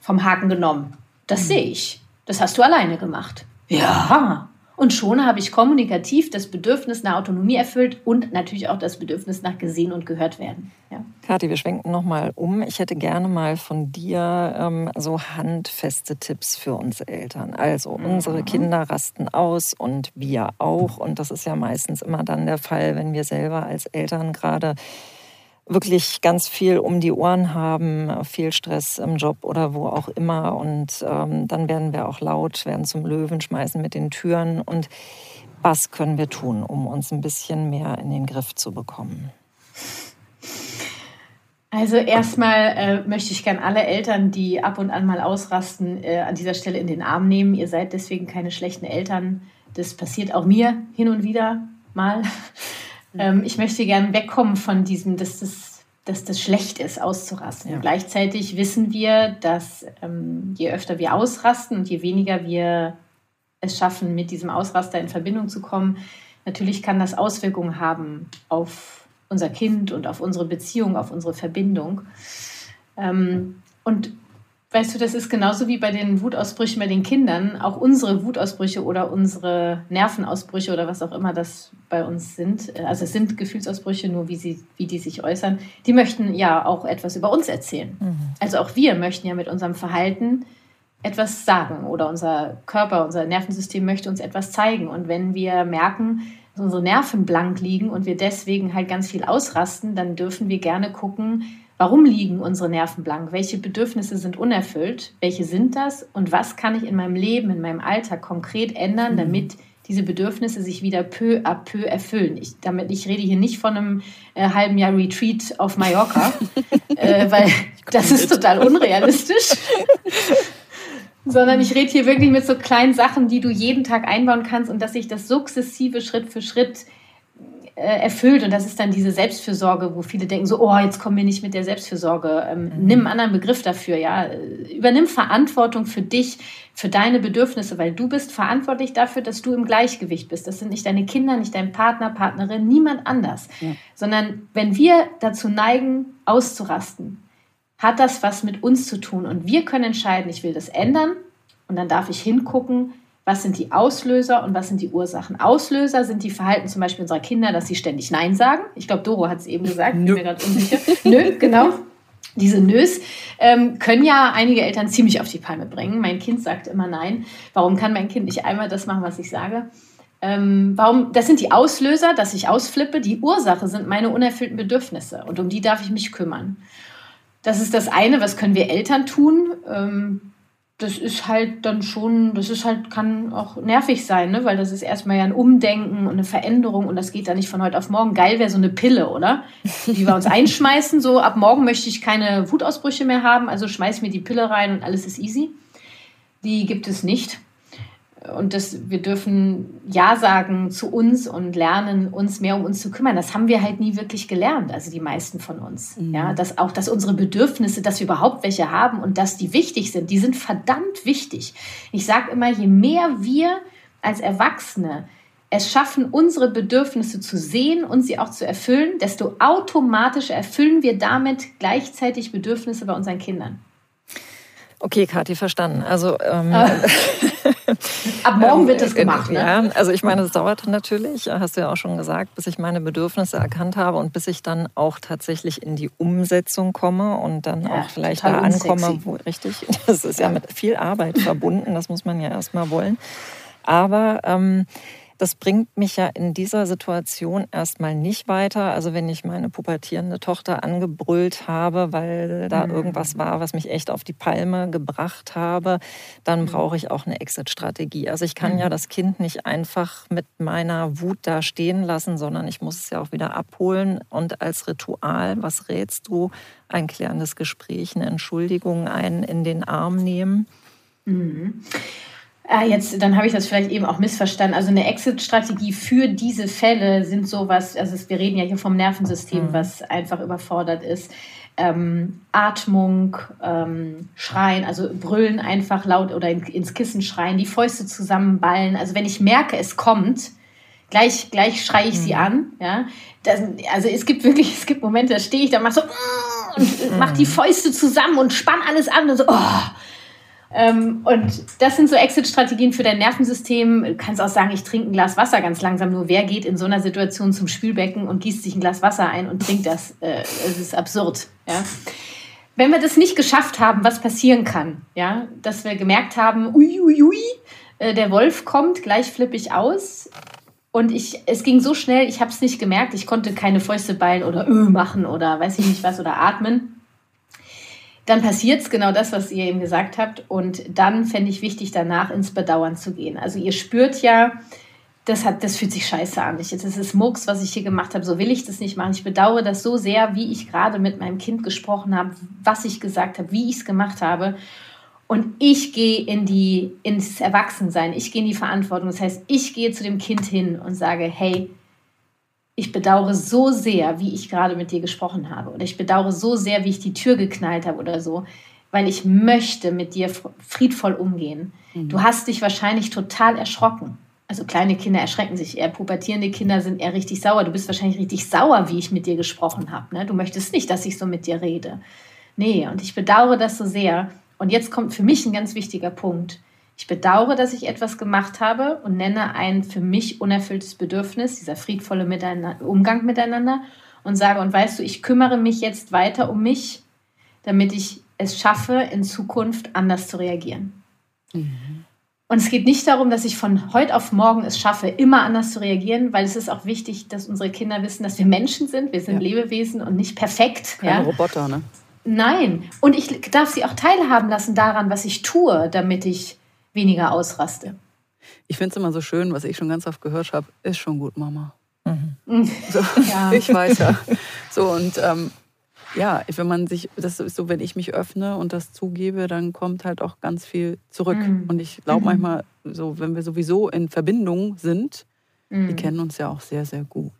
vom Haken genommen. Das mhm. sehe ich. Das hast du alleine gemacht. Ja. Und schon habe ich kommunikativ das Bedürfnis nach Autonomie erfüllt und natürlich auch das Bedürfnis nach gesehen und gehört werden. Ja. Kathi, wir schwenken nochmal um. Ich hätte gerne mal von dir ähm, so handfeste Tipps für uns Eltern. Also mhm. unsere Kinder rasten aus und wir auch. Und das ist ja meistens immer dann der Fall, wenn wir selber als Eltern gerade wirklich ganz viel um die Ohren haben, viel Stress im Job oder wo auch immer. Und ähm, dann werden wir auch laut, werden zum Löwen, schmeißen mit den Türen. Und was können wir tun, um uns ein bisschen mehr in den Griff zu bekommen? Also erstmal äh, möchte ich gern alle Eltern, die ab und an mal ausrasten, äh, an dieser Stelle in den Arm nehmen. Ihr seid deswegen keine schlechten Eltern. Das passiert auch mir hin und wieder mal. Ähm, ich möchte gerne wegkommen von diesem, dass das, dass das schlecht ist, auszurasten. Ja. Gleichzeitig wissen wir, dass ähm, je öfter wir ausrasten und je weniger wir es schaffen, mit diesem Ausraster in Verbindung zu kommen, natürlich kann das Auswirkungen haben auf unser Kind und auf unsere Beziehung, auf unsere Verbindung. Ähm, und Weißt du, das ist genauso wie bei den Wutausbrüchen bei den Kindern. Auch unsere Wutausbrüche oder unsere Nervenausbrüche oder was auch immer das bei uns sind, also es sind Gefühlsausbrüche, nur wie, sie, wie die sich äußern, die möchten ja auch etwas über uns erzählen. Mhm. Also auch wir möchten ja mit unserem Verhalten etwas sagen oder unser Körper, unser Nervensystem möchte uns etwas zeigen. Und wenn wir merken, dass unsere Nerven blank liegen und wir deswegen halt ganz viel ausrasten, dann dürfen wir gerne gucken, Warum liegen unsere Nerven blank? Welche Bedürfnisse sind unerfüllt? Welche sind das? Und was kann ich in meinem Leben, in meinem Alltag konkret ändern, mhm. damit diese Bedürfnisse sich wieder peu à peu erfüllen? Ich, damit, ich rede hier nicht von einem äh, halben Jahr Retreat auf Mallorca, äh, weil das ist total unrealistisch. sondern ich rede hier wirklich mit so kleinen Sachen, die du jeden Tag einbauen kannst und dass sich das sukzessive Schritt für Schritt erfüllt. Und das ist dann diese Selbstfürsorge, wo viele denken so, oh, jetzt kommen wir nicht mit der Selbstfürsorge. Ähm, mhm. Nimm einen anderen Begriff dafür, ja. Übernimm Verantwortung für dich, für deine Bedürfnisse, weil du bist verantwortlich dafür, dass du im Gleichgewicht bist. Das sind nicht deine Kinder, nicht dein Partner, Partnerin, niemand anders. Ja. Sondern wenn wir dazu neigen, auszurasten, hat das was mit uns zu tun. Und wir können entscheiden, ich will das ändern. Und dann darf ich hingucken, was sind die Auslöser und was sind die Ursachen. Auslöser sind die Verhalten zum Beispiel unserer Kinder, dass sie ständig Nein sagen. Ich glaube, Doro hat es eben gesagt, ich bin mir gerade unsicher. Nö, genau. Diese Nös ähm, können ja einige Eltern ziemlich auf die Palme bringen. Mein Kind sagt immer Nein. Warum kann mein Kind nicht einmal das machen, was ich sage? Ähm, warum? Das sind die Auslöser, dass ich ausflippe. Die Ursache sind meine unerfüllten Bedürfnisse und um die darf ich mich kümmern. Das ist das eine, was können wir Eltern tun? Ähm, das ist halt dann schon, das ist halt, kann auch nervig sein, ne? weil das ist erstmal ja ein Umdenken und eine Veränderung und das geht da nicht von heute auf morgen. Geil wäre so eine Pille, oder? Die wir uns einschmeißen, so ab morgen möchte ich keine Wutausbrüche mehr haben, also schmeiß mir die Pille rein und alles ist easy. Die gibt es nicht und das, wir dürfen Ja sagen zu uns und lernen, uns mehr um uns zu kümmern. Das haben wir halt nie wirklich gelernt, also die meisten von uns. Mhm. Ja, dass auch, dass unsere Bedürfnisse, dass wir überhaupt welche haben und dass die wichtig sind, die sind verdammt wichtig. Ich sage immer, je mehr wir als Erwachsene es schaffen, unsere Bedürfnisse zu sehen und sie auch zu erfüllen, desto automatisch erfüllen wir damit gleichzeitig Bedürfnisse bei unseren Kindern. Okay, Kathi, verstanden. Also ähm, ah. ab morgen wird das gemacht. Ne? Ja, also ich meine, es dauert natürlich, hast du ja auch schon gesagt, bis ich meine Bedürfnisse erkannt habe und bis ich dann auch tatsächlich in die Umsetzung komme und dann ja, auch vielleicht da ankomme, wo richtig. Das ist ja. ja mit viel Arbeit verbunden. Das muss man ja erstmal wollen. Aber ähm, das bringt mich ja in dieser Situation erstmal nicht weiter. Also wenn ich meine pubertierende Tochter angebrüllt habe, weil da mhm. irgendwas war, was mich echt auf die Palme gebracht habe, dann mhm. brauche ich auch eine Exit-Strategie. Also ich kann mhm. ja das Kind nicht einfach mit meiner Wut da stehen lassen, sondern ich muss es ja auch wieder abholen und als Ritual, was rätst du, ein klärendes Gespräch, eine Entschuldigung, einen in den Arm nehmen? Ah, jetzt, dann habe ich das vielleicht eben auch missverstanden. Also eine Exit-Strategie für diese Fälle sind sowas, also wir reden ja hier vom Nervensystem, mhm. was einfach überfordert ist. Ähm, Atmung, ähm, Schreien, also brüllen einfach laut oder in, ins Kissen schreien, die Fäuste zusammenballen. Also wenn ich merke, es kommt, gleich, gleich schreie ich mhm. sie an. Ja? Das, also es gibt wirklich, es gibt Momente, da stehe ich, da mache so und mhm. mach die Fäuste zusammen und spann alles an und so, oh, ähm, und das sind so Exit-Strategien für dein Nervensystem. Du kannst auch sagen, ich trinke ein Glas Wasser ganz langsam. Nur wer geht in so einer Situation zum Spülbecken und gießt sich ein Glas Wasser ein und trinkt das? Äh, es ist absurd. Ja? Wenn wir das nicht geschafft haben, was passieren kann, ja, dass wir gemerkt haben, uiuiui, ui, ui, äh, der Wolf kommt, gleich flippe ich aus. Und ich, es ging so schnell, ich habe es nicht gemerkt. Ich konnte keine Fäuste ballen oder Öh machen oder weiß ich nicht was oder atmen dann passiert es genau das, was ihr eben gesagt habt. Und dann fände ich wichtig, danach ins Bedauern zu gehen. Also ihr spürt ja, das, hat, das fühlt sich scheiße an. Ich, das ist Mucks, was ich hier gemacht habe. So will ich das nicht machen. Ich bedauere das so sehr, wie ich gerade mit meinem Kind gesprochen habe, was ich gesagt habe, wie ich es gemacht habe. Und ich gehe in die, ins Erwachsensein, ich gehe in die Verantwortung. Das heißt, ich gehe zu dem Kind hin und sage, hey, ich bedauere so sehr, wie ich gerade mit dir gesprochen habe. Oder ich bedauere so sehr, wie ich die Tür geknallt habe oder so, weil ich möchte mit dir friedvoll umgehen. Mhm. Du hast dich wahrscheinlich total erschrocken. Also kleine Kinder erschrecken sich eher, pubertierende Kinder sind eher richtig sauer. Du bist wahrscheinlich richtig sauer, wie ich mit dir gesprochen habe. Ne? Du möchtest nicht, dass ich so mit dir rede. Nee, und ich bedauere das so sehr. Und jetzt kommt für mich ein ganz wichtiger Punkt. Ich bedauere, dass ich etwas gemacht habe und nenne ein für mich unerfülltes Bedürfnis, dieser friedvolle Umgang miteinander und sage, und weißt du, ich kümmere mich jetzt weiter um mich, damit ich es schaffe, in Zukunft anders zu reagieren. Mhm. Und es geht nicht darum, dass ich von heute auf morgen es schaffe, immer anders zu reagieren, weil es ist auch wichtig, dass unsere Kinder wissen, dass wir Menschen sind, wir sind ja. Lebewesen und nicht perfekt. Keine ja? Roboter, ne? Nein. Und ich darf sie auch teilhaben lassen daran, was ich tue, damit ich weniger ausraste. Ich finde es immer so schön, was ich schon ganz oft gehört habe, ist schon gut, Mama. Mhm. So, ja. Ich weiß ja. So, und ähm, ja, wenn man sich, das ist so, wenn ich mich öffne und das zugebe, dann kommt halt auch ganz viel zurück. Mhm. Und ich glaube mhm. manchmal, so, wenn wir sowieso in Verbindung sind, die mhm. kennen uns ja auch sehr, sehr gut.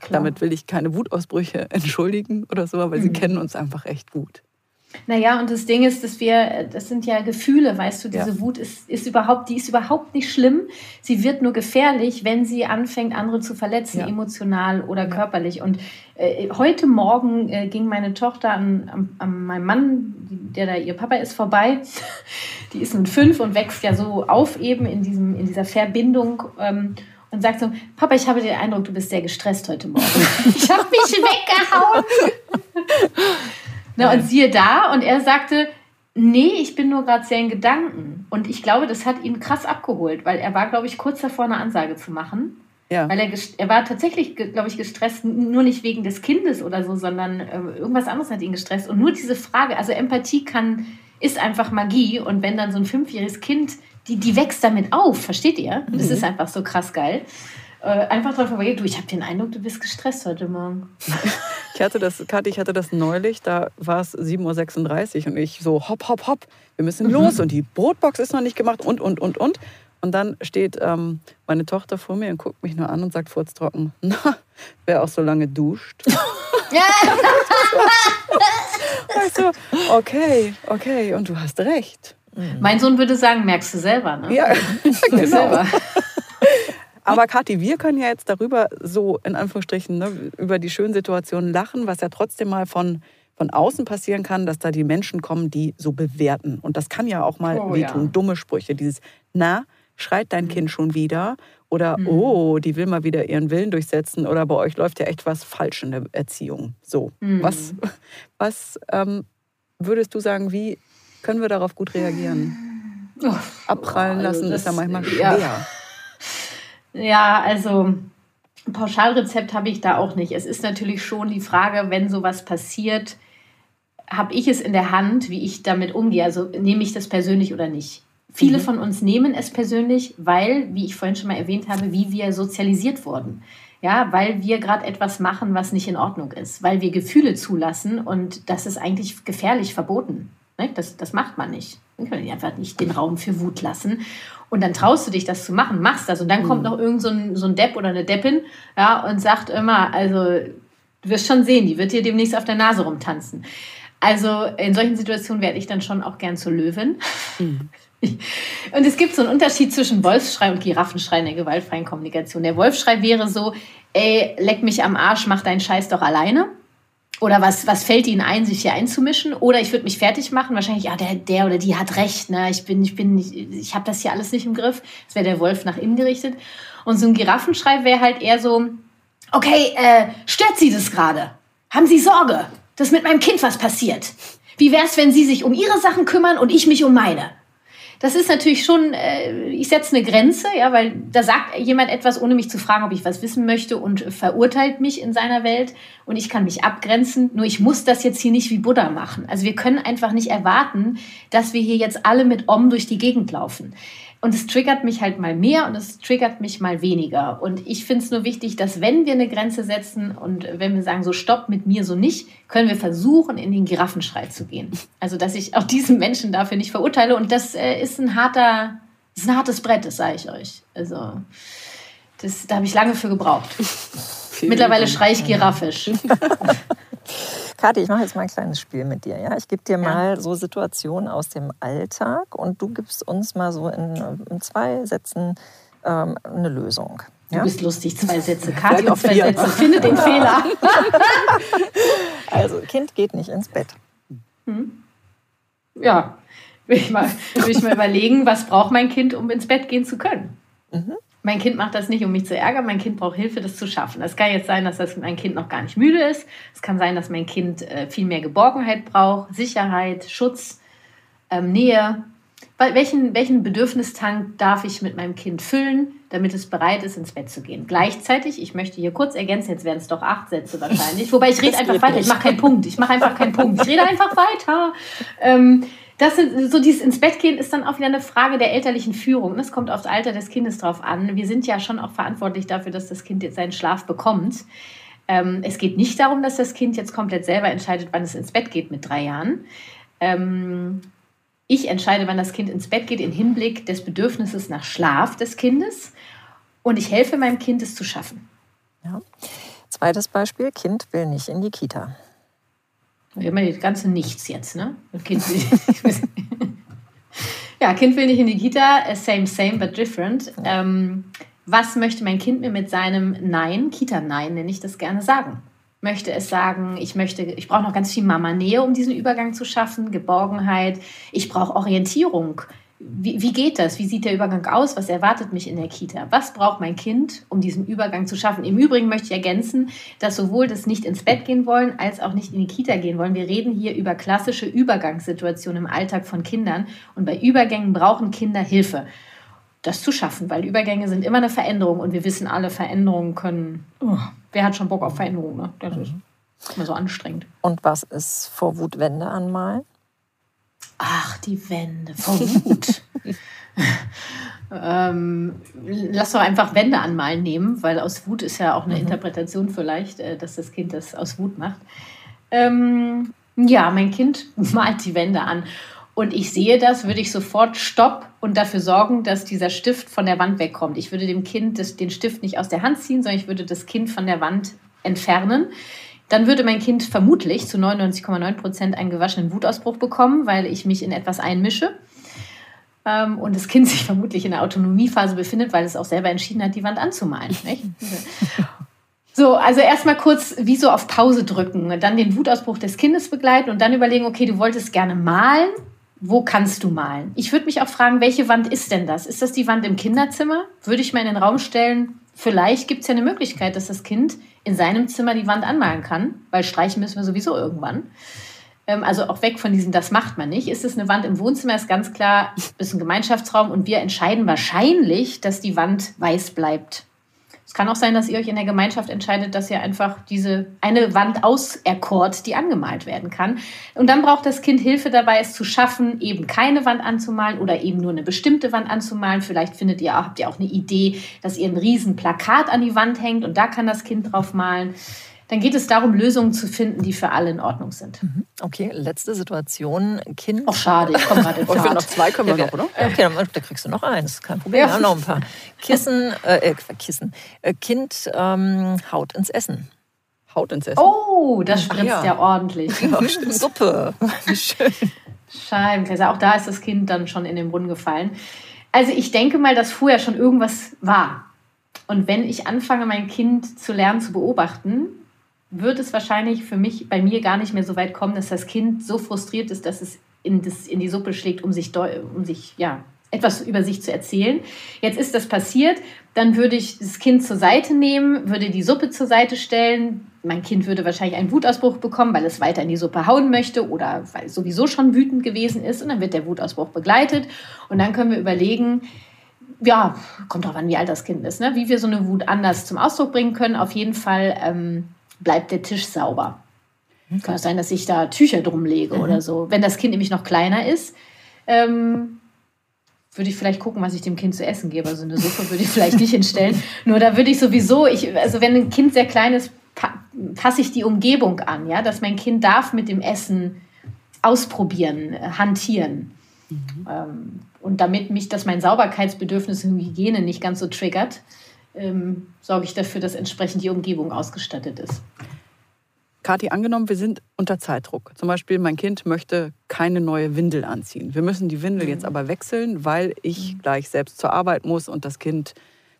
Klar. Damit will ich keine Wutausbrüche entschuldigen oder so, aber sie mhm. kennen uns einfach echt gut. Naja, und das Ding ist, dass wir, das sind ja Gefühle, weißt du, diese ja. Wut ist, ist überhaupt, die ist überhaupt nicht schlimm. Sie wird nur gefährlich, wenn sie anfängt, andere zu verletzen, ja. emotional oder ja. körperlich. Und äh, heute Morgen äh, ging meine Tochter an, an, an meinem Mann, der da ihr Papa ist, vorbei. Die ist nun fünf und wächst ja so auf eben in, diesem, in dieser Verbindung. Ähm, und sagt so, Papa, ich habe den Eindruck, du bist sehr gestresst heute Morgen. ich habe mich weggehauen. Na, und siehe da, und er sagte, nee, ich bin nur gerade sehr in Gedanken. Und ich glaube, das hat ihn krass abgeholt, weil er war, glaube ich, kurz davor, eine Ansage zu machen. Ja. Weil er, er war tatsächlich, glaube ich, gestresst, nur nicht wegen des Kindes oder so, sondern äh, irgendwas anderes hat ihn gestresst. Und nur diese Frage, also Empathie kann, ist einfach Magie. Und wenn dann so ein fünfjähriges Kind, die, die wächst damit auf, versteht ihr? Das mhm. ist einfach so krass geil. Äh, einfach dran vorbei, du, ich habe den Eindruck, du bist gestresst heute Morgen. ich hatte das, Kathi, ich hatte das neulich, da war es 7.36 Uhr und ich so, hopp, hopp, hopp, wir müssen mhm. los und die Brotbox ist noch nicht gemacht und, und, und, und. Und dann steht ähm, meine Tochter vor mir und guckt mich nur an und sagt furztrocken, na, wer auch so lange duscht. du, okay, okay, und du hast recht. Mein Sohn würde sagen, merkst du selber, ne? Ja, genau. selber. Aber Kathi, wir können ja jetzt darüber so in Anführungsstrichen ne, über die schönen Situationen lachen, was ja trotzdem mal von, von außen passieren kann, dass da die Menschen kommen, die so bewerten. Und das kann ja auch mal oh, wehtun. Ja. Dumme Sprüche. Dieses, na, schreit dein mhm. Kind schon wieder? Oder, mhm. oh, die will mal wieder ihren Willen durchsetzen. Oder bei euch läuft ja echt was falsch in der Erziehung. So, mhm. was, was ähm, würdest du sagen, wie können wir darauf gut reagieren? Oh, Abprallen also lassen ist ja manchmal schwer. Ja. Ja, also Pauschalrezept habe ich da auch nicht. Es ist natürlich schon die Frage, wenn sowas passiert, habe ich es in der Hand, wie ich damit umgehe. Also nehme ich das persönlich oder nicht. Viele mhm. von uns nehmen es persönlich, weil, wie ich vorhin schon mal erwähnt habe, wie wir sozialisiert wurden. Ja, weil wir gerade etwas machen, was nicht in Ordnung ist, weil wir Gefühle zulassen und das ist eigentlich gefährlich verboten. Ne? Das, das macht man nicht. Man kann einfach nicht den Raum für Wut lassen. Und dann traust du dich, das zu machen, machst das. Und dann mhm. kommt noch irgend so ein, so ein Depp oder eine Deppin ja, und sagt immer, also du wirst schon sehen, die wird dir demnächst auf der Nase rumtanzen. Also in solchen Situationen werde ich dann schon auch gern zur Löwin. Mhm. Und es gibt so einen Unterschied zwischen Wolfsschrei und Giraffenschrei in der gewaltfreien Kommunikation. Der Wolfsschrei wäre so, ey, leck mich am Arsch, mach deinen Scheiß doch alleine. Oder was, was fällt ihnen ein, sich hier einzumischen? Oder ich würde mich fertig machen, wahrscheinlich, ja, der, der oder die hat recht, ne? Ich bin, ich bin, ich, ich habe das hier alles nicht im Griff. Das wäre der Wolf nach innen gerichtet. Und so ein Giraffenschrei wäre halt eher so, okay, äh, stört Sie das gerade? Haben Sie Sorge, dass mit meinem Kind was passiert? Wie wäre es, wenn Sie sich um Ihre Sachen kümmern und ich mich um meine? Das ist natürlich schon, äh, ich setze eine Grenze, ja, weil da sagt jemand etwas, ohne mich zu fragen, ob ich was wissen möchte und verurteilt mich in seiner Welt und ich kann mich abgrenzen. Nur ich muss das jetzt hier nicht wie Buddha machen. Also wir können einfach nicht erwarten, dass wir hier jetzt alle mit Om durch die Gegend laufen. Und es triggert mich halt mal mehr und es triggert mich mal weniger. Und ich finde es nur wichtig, dass wenn wir eine Grenze setzen und wenn wir sagen, so stopp mit mir, so nicht, können wir versuchen, in den Giraffenschrei zu gehen. Also, dass ich auch diesen Menschen dafür nicht verurteile. Und das äh, ist ein harter, ist ein hartes Brett, das sage ich euch. Also, das, da habe ich lange für gebraucht. Mittlerweile schreie ich giraffisch. Kathi, ich mache jetzt mal ein kleines Spiel mit dir. Ja? Ich gebe dir mal so Situationen aus dem Alltag und du gibst uns mal so in, in zwei Sätzen ähm, eine Lösung. Ja? Du bist lustig, zwei Sätze. Kathi auf zwei Sätze. Finde den Fehler. also, Kind geht nicht ins Bett. Hm. Ja, will ich, mal, will ich mal überlegen, was braucht mein Kind, um ins Bett gehen zu können. Mhm. Mein Kind macht das nicht, um mich zu ärgern. Mein Kind braucht Hilfe, das zu schaffen. Es kann jetzt sein, dass das mein Kind noch gar nicht müde ist. Es kann sein, dass mein Kind äh, viel mehr Geborgenheit braucht, Sicherheit, Schutz, ähm, Nähe. Welchen, welchen Bedürfnistank darf ich mit meinem Kind füllen, damit es bereit ist, ins Bett zu gehen? Gleichzeitig, ich möchte hier kurz ergänzen, jetzt werden es doch acht Sätze wahrscheinlich, wobei ich rede einfach weiter, ich mache keinen Punkt, ich mache einfach keinen Punkt, ich rede einfach weiter. Ähm, das sind, so dieses ins Bett gehen ist dann auch wieder eine Frage der elterlichen Führung. Es kommt aufs Alter des Kindes drauf an. Wir sind ja schon auch verantwortlich dafür, dass das Kind jetzt seinen Schlaf bekommt. Ähm, es geht nicht darum, dass das Kind jetzt komplett selber entscheidet, wann es ins Bett geht mit drei Jahren. Ähm, ich entscheide, wann das Kind ins Bett geht, im Hinblick des Bedürfnisses nach Schlaf des Kindes. Und ich helfe meinem Kind, es zu schaffen. Ja. Zweites Beispiel: Kind will nicht in die Kita. Immer das ganze Nichts jetzt, ne? Kind ja, Kind will nicht in die Kita, äh, same, same, but different. Ähm, was möchte mein Kind mir mit seinem Nein, Kita-Nein nenne ich das gerne, sagen? Möchte es sagen, ich möchte, ich brauche noch ganz viel Mama-Nähe, um diesen Übergang zu schaffen, Geborgenheit, ich brauche Orientierung, wie, wie geht das? Wie sieht der Übergang aus? Was erwartet mich in der Kita? Was braucht mein Kind, um diesen Übergang zu schaffen? Im Übrigen möchte ich ergänzen, dass sowohl das nicht ins Bett gehen wollen, als auch nicht in die Kita gehen wollen. Wir reden hier über klassische Übergangssituationen im Alltag von Kindern. Und bei Übergängen brauchen Kinder Hilfe, das zu schaffen, weil Übergänge sind immer eine Veränderung und wir wissen alle, Veränderungen können. Oh, wer hat schon Bock auf Veränderungen? Ne? Das ist immer so anstrengend. Und was ist vor Wut Wände anmalen? Ach, die Wände, vor Wut. ähm, lass doch einfach Wände anmalen nehmen, weil aus Wut ist ja auch eine mhm. Interpretation vielleicht, äh, dass das Kind das aus Wut macht. Ähm, ja, mein Kind malt die Wände an. Und ich sehe das, würde ich sofort stopp und dafür sorgen, dass dieser Stift von der Wand wegkommt. Ich würde dem Kind das, den Stift nicht aus der Hand ziehen, sondern ich würde das Kind von der Wand entfernen dann würde mein Kind vermutlich zu 99,9 Prozent einen gewaschenen Wutausbruch bekommen, weil ich mich in etwas einmische. ähm, und das Kind sich vermutlich in der Autonomiephase befindet, weil es auch selber entschieden hat, die Wand anzumalen. so, also erstmal kurz wie so auf Pause drücken, dann den Wutausbruch des Kindes begleiten und dann überlegen, okay, du wolltest gerne malen, wo kannst du malen? Ich würde mich auch fragen, welche Wand ist denn das? Ist das die Wand im Kinderzimmer? Würde ich mal in den Raum stellen, vielleicht gibt es ja eine Möglichkeit, dass das Kind in seinem Zimmer die Wand anmalen kann, weil streichen müssen wir sowieso irgendwann. Ähm, also auch weg von diesem, das macht man nicht. Ist es eine Wand im Wohnzimmer, ist ganz klar, ist ein Gemeinschaftsraum und wir entscheiden wahrscheinlich, dass die Wand weiß bleibt. Es kann auch sein, dass ihr euch in der Gemeinschaft entscheidet, dass ihr einfach diese eine Wand auserkort, die angemalt werden kann. Und dann braucht das Kind Hilfe dabei, es zu schaffen, eben keine Wand anzumalen oder eben nur eine bestimmte Wand anzumalen. Vielleicht findet ihr, habt ihr auch eine Idee, dass ihr ein riesen Plakat an die Wand hängt und da kann das Kind drauf malen dann geht es darum, Lösungen zu finden, die für alle in Ordnung sind. Mhm. Okay, letzte Situation. Kind. Ach, schade, ich komme gerade in oh, Ich noch zwei können wir ja, noch, oder? Okay, dann, da kriegst du noch eins. Kein Problem. Ja. Wir haben noch ein paar. Kissen, äh, äh Kissen. Äh, kind ähm, haut ins Essen. Haut ins Essen. Oh, das spritzt ja. ja. ordentlich. Suppe. Wie schön. Scheibenkleister. Auch da ist das Kind dann schon in den Brunnen gefallen. Also ich denke mal, dass vorher schon irgendwas war. Und wenn ich anfange, mein Kind zu lernen zu beobachten, wird es wahrscheinlich für mich bei mir gar nicht mehr so weit kommen, dass das Kind so frustriert ist, dass es in, das, in die Suppe schlägt, um sich, um sich ja, etwas über sich zu erzählen. Jetzt ist das passiert, dann würde ich das Kind zur Seite nehmen, würde die Suppe zur Seite stellen. Mein Kind würde wahrscheinlich einen Wutausbruch bekommen, weil es weiter in die Suppe hauen möchte oder weil es sowieso schon wütend gewesen ist. Und dann wird der Wutausbruch begleitet. Und dann können wir überlegen, ja, kommt auch an, wie alt das Kind ist, ne? wie wir so eine Wut anders zum Ausdruck bringen können. Auf jeden Fall ähm, bleibt der Tisch sauber. Okay. Kann es sein, dass ich da Tücher drum lege mhm. oder so. Wenn das Kind nämlich noch kleiner ist, ähm, würde ich vielleicht gucken, was ich dem Kind zu essen gebe. Also eine Suppe würde ich vielleicht nicht hinstellen. Nur da würde ich sowieso, ich, also wenn ein Kind sehr klein ist, pa passe ich die Umgebung an, ja, dass mein Kind darf mit dem Essen ausprobieren, hantieren. Mhm. Ähm, und damit mich das mein Sauberkeitsbedürfnis und Hygiene nicht ganz so triggert, ähm, sorge ich dafür, dass entsprechend die Umgebung ausgestattet ist. Kathi, angenommen, wir sind unter Zeitdruck. Zum Beispiel, mein Kind möchte keine neue Windel anziehen. Wir müssen die Windel mhm. jetzt aber wechseln, weil ich mhm. gleich selbst zur Arbeit muss und das Kind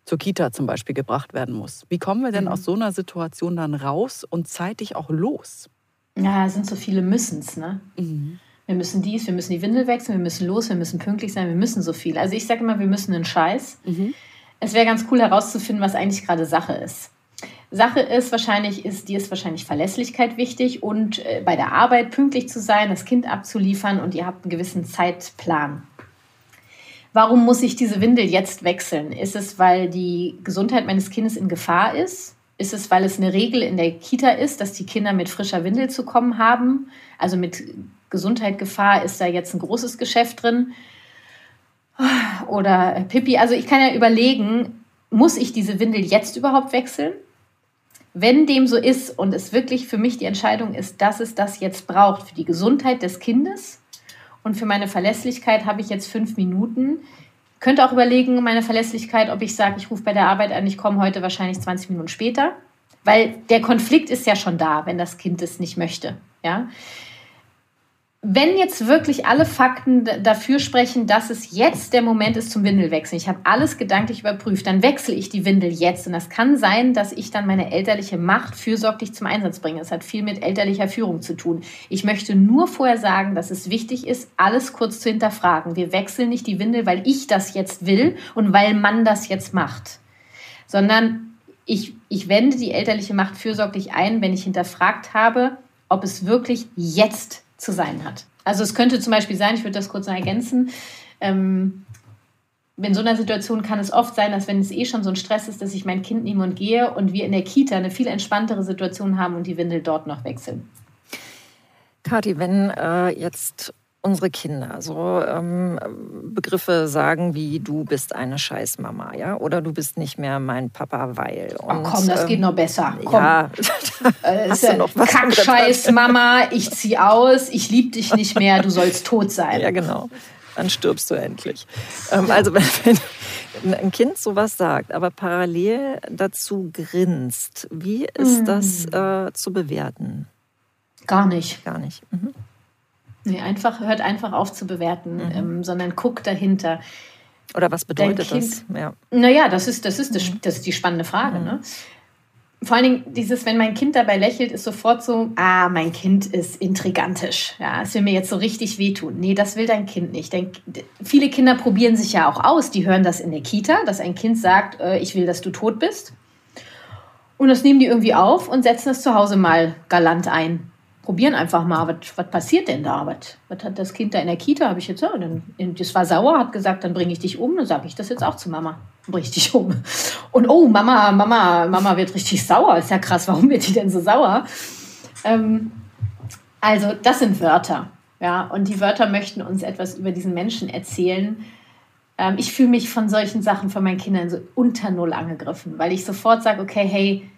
zur Kita zum Beispiel gebracht werden muss. Wie kommen wir denn mhm. aus so einer Situation dann raus und zeitig auch los? Ja, es sind so viele Müssens, ne? Mhm. Wir müssen dies, wir müssen die Windel wechseln, wir müssen los, wir müssen pünktlich sein, wir müssen so viel. Also ich sage immer, wir müssen einen Scheiß. Mhm es wäre ganz cool herauszufinden, was eigentlich gerade Sache ist. Sache ist wahrscheinlich, ist, dir ist wahrscheinlich Verlässlichkeit wichtig und äh, bei der Arbeit pünktlich zu sein, das Kind abzuliefern und ihr habt einen gewissen Zeitplan. Warum muss ich diese Windel jetzt wechseln? Ist es, weil die Gesundheit meines Kindes in Gefahr ist? Ist es, weil es eine Regel in der Kita ist, dass die Kinder mit frischer Windel zu kommen haben? Also mit Gesundheit, Gefahr ist da jetzt ein großes Geschäft drin oder Pippi. Also ich kann ja überlegen, muss ich diese Windel jetzt überhaupt wechseln? Wenn dem so ist und es wirklich für mich die Entscheidung ist, dass es das jetzt braucht für die Gesundheit des Kindes und für meine Verlässlichkeit habe ich jetzt fünf Minuten. Könnte auch überlegen, meine Verlässlichkeit, ob ich sage, ich rufe bei der Arbeit an, ich komme heute wahrscheinlich 20 Minuten später. Weil der Konflikt ist ja schon da, wenn das Kind es nicht möchte. Ja? Wenn jetzt wirklich alle Fakten dafür sprechen, dass es jetzt der Moment ist zum Windelwechseln, ich habe alles gedanklich überprüft, dann wechsle ich die Windel jetzt. Und das kann sein, dass ich dann meine elterliche Macht fürsorglich zum Einsatz bringe. Das hat viel mit elterlicher Führung zu tun. Ich möchte nur vorher sagen, dass es wichtig ist, alles kurz zu hinterfragen. Wir wechseln nicht die Windel, weil ich das jetzt will und weil man das jetzt macht, sondern ich, ich wende die elterliche Macht fürsorglich ein, wenn ich hinterfragt habe, ob es wirklich jetzt zu sein hat. Also es könnte zum Beispiel sein, ich würde das kurz noch ergänzen, ähm, in so einer Situation kann es oft sein, dass wenn es eh schon so ein Stress ist, dass ich mein Kind nehme und gehe und wir in der Kita eine viel entspanntere Situation haben und die Windel dort noch wechseln. Kathi, wenn äh, jetzt unsere Kinder so ähm, Begriffe sagen wie du bist eine Scheißmama, ja, oder du bist nicht mehr mein Papa, weil. Und, oh komm, das ähm, geht noch besser. Komm. Ja, äh, hast du noch was Kackscheiß-Mama, ich zieh aus, ich lieb dich nicht mehr, du sollst tot sein. Ja, genau. Dann stirbst du endlich. Ähm, also wenn, wenn ein Kind sowas sagt, aber parallel dazu grinst, wie ist mm. das äh, zu bewerten? Gar nicht. Gar nicht. Mhm. Nee, einfach, hört einfach auf zu bewerten, mhm. ähm, sondern guckt dahinter. Oder was bedeutet kind, das? Ja. Naja, das ist, das, ist das, mhm. das ist die spannende Frage. Mhm. Ne? Vor allen Dingen, dieses, wenn mein Kind dabei lächelt, ist sofort so, ah, mein Kind ist intrigantisch. Ja, es will mir jetzt so richtig wehtun. Nee, das will dein Kind nicht. Denn viele Kinder probieren sich ja auch aus. Die hören das in der Kita, dass ein Kind sagt, äh, ich will, dass du tot bist. Und das nehmen die irgendwie auf und setzen das zu Hause mal galant ein probieren einfach mal, was, was passiert denn da? Was, was hat das Kind da in der Kita? Habe ich jetzt, ja, dann, das war sauer, hat gesagt, dann bringe ich dich um. Dann sage ich das jetzt auch zu Mama. Bring ich dich um. Und oh, Mama, Mama, Mama wird richtig sauer. Ist ja krass, warum wird die denn so sauer? Ähm, also, das sind Wörter. Ja, und die Wörter möchten uns etwas über diesen Menschen erzählen. Ähm, ich fühle mich von solchen Sachen von meinen Kindern so unter Null angegriffen, weil ich sofort sage, okay, hey,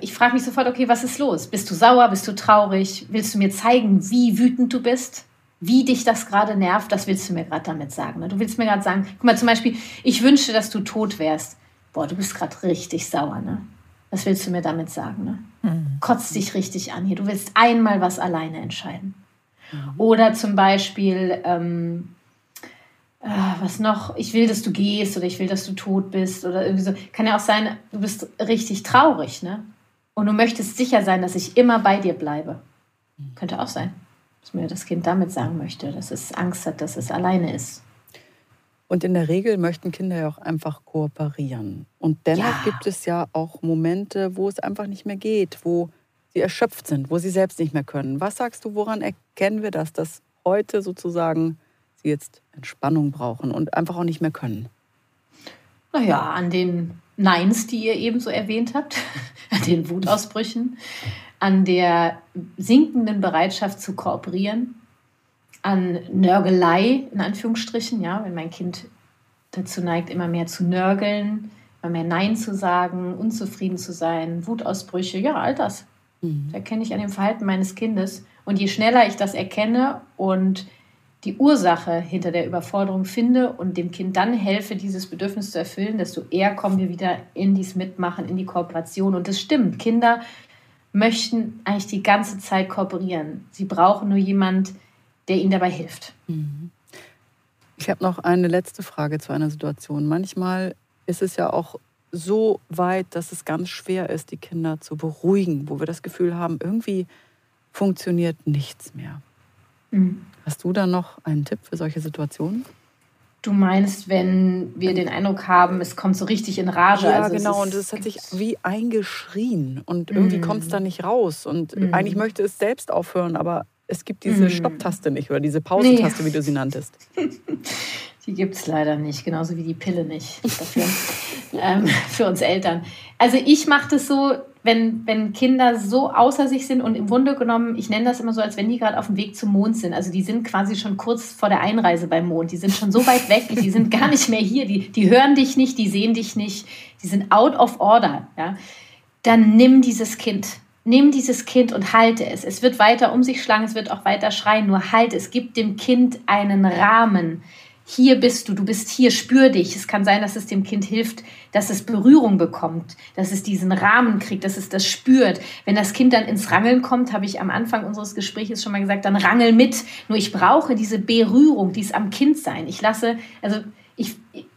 ich frage mich sofort, okay, was ist los? Bist du sauer? Bist du traurig? Willst du mir zeigen, wie wütend du bist? Wie dich das gerade nervt? Das willst du mir gerade damit sagen. Ne? Du willst mir gerade sagen, guck mal, zum Beispiel, ich wünschte, dass du tot wärst. Boah, du bist gerade richtig sauer, ne? Was willst du mir damit sagen, ne? Mhm. Kotzt dich richtig an hier. Du willst einmal was alleine entscheiden. Mhm. Oder zum Beispiel, ähm, Ah, was noch, ich will, dass du gehst oder ich will, dass du tot bist oder irgendwie so. Kann ja auch sein, du bist richtig traurig, ne? Und du möchtest sicher sein, dass ich immer bei dir bleibe. Könnte auch sein, dass mir das Kind damit sagen möchte, dass es Angst hat, dass es alleine ist. Und in der Regel möchten Kinder ja auch einfach kooperieren. Und dennoch ja. gibt es ja auch Momente, wo es einfach nicht mehr geht, wo sie erschöpft sind, wo sie selbst nicht mehr können. Was sagst du, woran erkennen wir das, dass heute sozusagen jetzt Entspannung brauchen und einfach auch nicht mehr können? Naja, an den Neins, die ihr eben so erwähnt habt, an den Wutausbrüchen, an der sinkenden Bereitschaft zu kooperieren, an Nörgelei, in Anführungsstrichen, ja, wenn mein Kind dazu neigt, immer mehr zu nörgeln, immer mehr Nein zu sagen, unzufrieden zu sein, Wutausbrüche, ja, all das. Mhm. Das erkenne ich an dem Verhalten meines Kindes. Und je schneller ich das erkenne und die Ursache hinter der Überforderung finde und dem Kind dann helfe, dieses Bedürfnis zu erfüllen, desto eher kommen wir wieder in dies Mitmachen, in die Kooperation. Und das stimmt, Kinder möchten eigentlich die ganze Zeit kooperieren. Sie brauchen nur jemand, der ihnen dabei hilft. Mhm. Ich habe noch eine letzte Frage zu einer Situation. Manchmal ist es ja auch so weit, dass es ganz schwer ist, die Kinder zu beruhigen, wo wir das Gefühl haben, irgendwie funktioniert nichts mehr. Mhm. Hast du da noch einen Tipp für solche Situationen? Du meinst, wenn wir den Eindruck haben, es kommt so richtig in Rage. Ja, also genau. und es hat sich wie eingeschrien und irgendwie mm. kommt es da nicht raus. Und mm. eigentlich möchte es selbst aufhören, aber es gibt diese mm. Stopptaste nicht oder diese Pausentaste, nee. wie du sie nanntest. Die gibt es leider nicht, genauso wie die Pille nicht dafür, ähm, für uns Eltern. Also ich mache das so, wenn, wenn Kinder so außer sich sind und im Grunde genommen, ich nenne das immer so, als wenn die gerade auf dem Weg zum Mond sind. Also die sind quasi schon kurz vor der Einreise beim Mond. Die sind schon so weit weg, die sind gar nicht mehr hier. Die, die hören dich nicht, die sehen dich nicht, die sind out of order. Ja? Dann nimm dieses Kind. Nimm dieses Kind und halte es. Es wird weiter um sich schlagen, es wird auch weiter schreien, nur halte es. Gib dem Kind einen Rahmen hier bist du, du bist hier, spür dich. Es kann sein, dass es dem Kind hilft, dass es Berührung bekommt, dass es diesen Rahmen kriegt, dass es das spürt. Wenn das Kind dann ins Rangeln kommt, habe ich am Anfang unseres Gesprächs schon mal gesagt, dann rangel mit. Nur ich brauche diese Berührung, die ist am Kind sein. Ich lasse, also ich,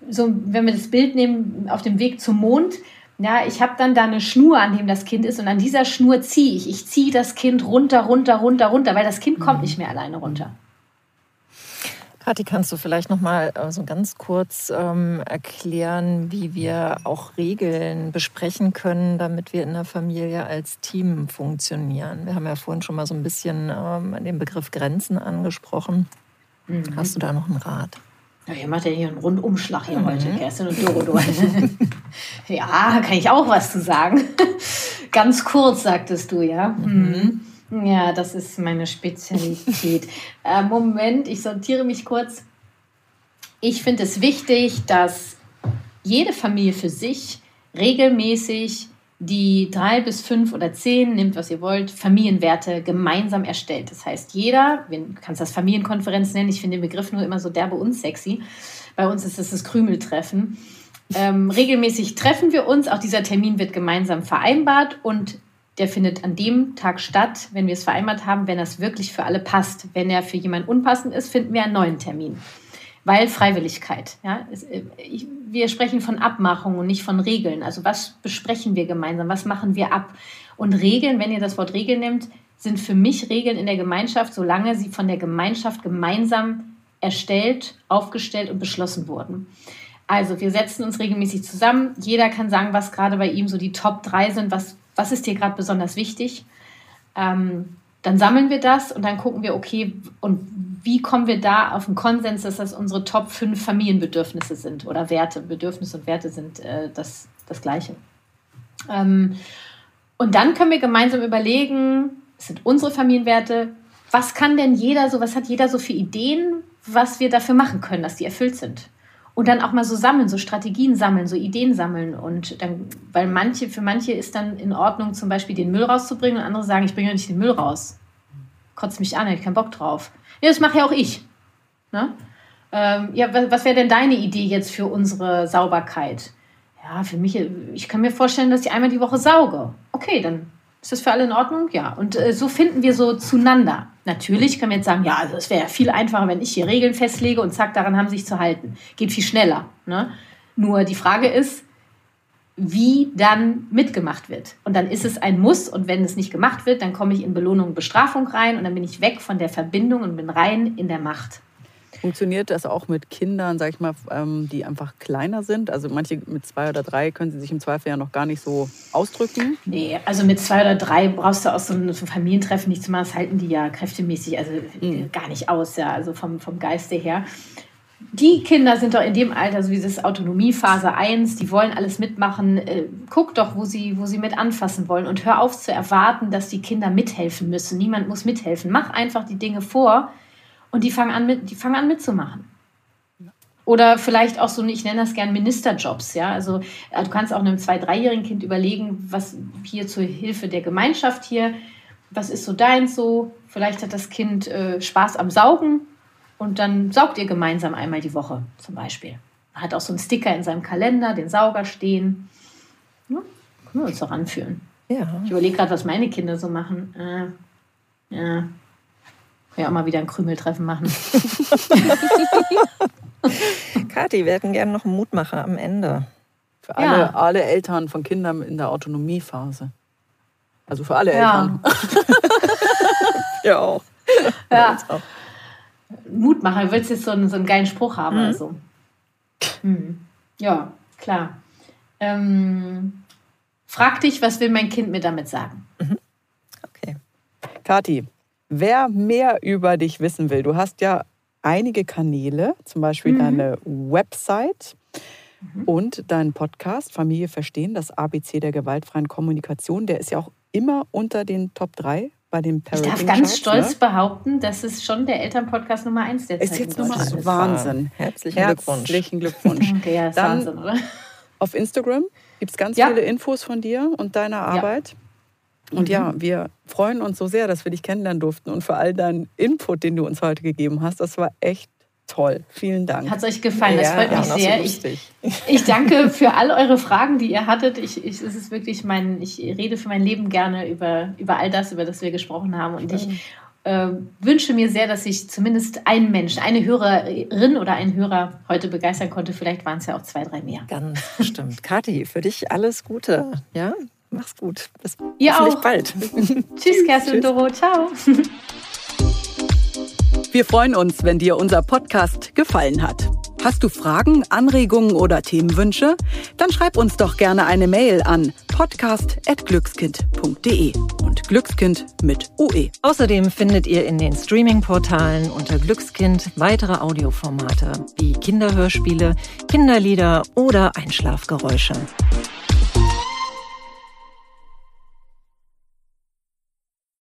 so, wenn wir das Bild nehmen, auf dem Weg zum Mond, ja, ich habe dann da eine Schnur, an dem das Kind ist und an dieser Schnur ziehe ich. Ich ziehe das Kind runter, runter, runter, runter, weil das Kind kommt mhm. nicht mehr alleine runter. Kathi, kannst du vielleicht noch mal äh, so ganz kurz ähm, erklären, wie wir auch Regeln besprechen können, damit wir in der Familie als Team funktionieren? Wir haben ja vorhin schon mal so ein bisschen ähm, den Begriff Grenzen angesprochen. Mhm. Hast du da noch einen Rat? Ja, ihr macht ja hier einen Rundumschlag hier mhm. heute, Kerstin und Doro. ja, kann ich auch was zu sagen. Ganz kurz, sagtest du, ja. Mhm. Ja, das ist meine Spezialität. äh, Moment, ich sortiere mich kurz. Ich finde es wichtig, dass jede Familie für sich regelmäßig die drei bis fünf oder zehn, nehmt was ihr wollt, Familienwerte gemeinsam erstellt. Das heißt, jeder, du kannst das Familienkonferenz nennen, ich finde den Begriff nur immer so derbe unsexy. Bei uns ist es das Krümeltreffen. Ähm, regelmäßig treffen wir uns, auch dieser Termin wird gemeinsam vereinbart und der findet an dem Tag statt, wenn wir es vereinbart haben, wenn das wirklich für alle passt. Wenn er für jemanden unpassend ist, finden wir einen neuen Termin. Weil Freiwilligkeit. Ja, äh, wir sprechen von Abmachung und nicht von Regeln. Also was besprechen wir gemeinsam? Was machen wir ab? Und Regeln, wenn ihr das Wort Regeln nehmt, sind für mich Regeln in der Gemeinschaft, solange sie von der Gemeinschaft gemeinsam erstellt, aufgestellt und beschlossen wurden. Also wir setzen uns regelmäßig zusammen. Jeder kann sagen, was gerade bei ihm so die Top 3 sind, was, was ist dir gerade besonders wichtig. Ähm, dann sammeln wir das und dann gucken wir, okay, und wie kommen wir da auf den Konsens, dass das unsere Top 5 Familienbedürfnisse sind oder Werte. Bedürfnisse und Werte sind äh, das, das Gleiche. Ähm, und dann können wir gemeinsam überlegen, es sind unsere Familienwerte, was kann denn jeder so, was hat jeder so für Ideen, was wir dafür machen können, dass die erfüllt sind? Und dann auch mal so sammeln, so Strategien sammeln, so Ideen sammeln. Und dann, weil manche, für manche ist dann in Ordnung, zum Beispiel den Müll rauszubringen und andere sagen, ich bringe ja nicht den Müll raus. Kotzt mich an, ich keinen Bock drauf. Ja, das mache ja auch ich. Ne? Ähm, ja, was, wäre denn deine Idee jetzt für unsere Sauberkeit? Ja, für mich, ich kann mir vorstellen, dass ich einmal die Woche sauge. Okay, dann ist das für alle in Ordnung? Ja. Und äh, so finden wir so zueinander. Natürlich können wir jetzt sagen, ja, also es wäre viel einfacher, wenn ich hier Regeln festlege und zack, daran haben sie sich zu halten. Geht viel schneller. Ne? Nur die Frage ist, wie dann mitgemacht wird. Und dann ist es ein Muss und wenn es nicht gemacht wird, dann komme ich in Belohnung und Bestrafung rein und dann bin ich weg von der Verbindung und bin rein in der Macht. Funktioniert das auch mit Kindern, sag ich mal, ähm, die einfach kleiner sind? Also manche mit zwei oder drei können sie sich im Zweifel ja noch gar nicht so ausdrücken. Nee, also mit zwei oder drei brauchst du aus so einem Familientreffen nichts mehr. Das halten die ja kräftemäßig also mhm. gar nicht aus, ja, also vom, vom Geiste her. Die Kinder sind doch in dem Alter, so wie das Autonomiephase 1, die wollen alles mitmachen. Äh, guck doch, wo sie, wo sie mit anfassen wollen und hör auf zu erwarten, dass die Kinder mithelfen müssen. Niemand muss mithelfen. Mach einfach die Dinge vor, und die fangen an, mit, die fangen an mitzumachen. Oder vielleicht auch so, ich nenne das gern Ministerjobs. Ja? Also äh, du kannst auch einem zwei-, dreijährigen Kind überlegen, was hier zur Hilfe der Gemeinschaft hier, was ist so deins so? Vielleicht hat das Kind äh, Spaß am Saugen und dann saugt ihr gemeinsam einmal die Woche zum Beispiel. Hat auch so einen Sticker in seinem Kalender, den Sauger stehen. Ja, können wir uns doch anführen. Ja. Ich überlege gerade, was meine Kinder so machen. Äh, ja, ja auch mal wieder ein Krümeltreffen machen. Kathi, wir hätten gerne noch einen Mutmacher am Ende. Für alle, ja. alle Eltern von Kindern in der Autonomiephase. Also für alle. Eltern. ja auch. Ja. Mutmacher, du willst jetzt so einen, so einen geilen Spruch haben mhm. also. Hm. Ja, klar. Ähm, frag dich, was will mein Kind mir damit sagen? Mhm. Okay. Kathi, Wer mehr über dich wissen will, du hast ja einige Kanäle, zum Beispiel mhm. deine Website mhm. und deinen Podcast Familie verstehen, das ABC der gewaltfreien Kommunikation. Der ist ja auch immer unter den Top 3 bei den Parenting Ich darf ganz stolz ne? behaupten, das ist schon der Elternpodcast Nummer 1 der Zeit. Ist jetzt Nummer 1. Wahnsinn. Herzlichen Glückwunsch. Herzlichen Glückwunsch. okay, ja, ist Dann Wahnsinn, oder? Auf Instagram gibt es ganz ja. viele Infos von dir und deiner Arbeit. Ja. Und mhm. ja, wir freuen uns so sehr, dass wir dich kennenlernen durften und für all deinen Input, den du uns heute gegeben hast. Das war echt toll. Vielen Dank. Hat es euch gefallen? Das freut ja, mich sehr. Ich, ich, danke für all eure Fragen, die ihr hattet. Ich, ich, es ist wirklich mein, ich rede für mein Leben gerne über, über all das, über das wir gesprochen haben. Und ich äh, wünsche mir sehr, dass ich zumindest einen Menschen, eine Hörerin oder einen Hörer heute begeistern konnte. Vielleicht waren es ja auch zwei, drei mehr. Ganz bestimmt. Kathi, für dich alles Gute. Ja, Mach's gut. Bis Ihr auch. bald. Tschüss, Kerstin und Doro. Ciao. Wir freuen uns, wenn dir unser Podcast gefallen hat. Hast du Fragen, Anregungen oder Themenwünsche? Dann schreib uns doch gerne eine Mail an podcast.glückskind.de und Glückskind mit UE. Außerdem findet ihr in den Streaming-Portalen unter Glückskind weitere Audioformate wie Kinderhörspiele, Kinderlieder oder Einschlafgeräusche.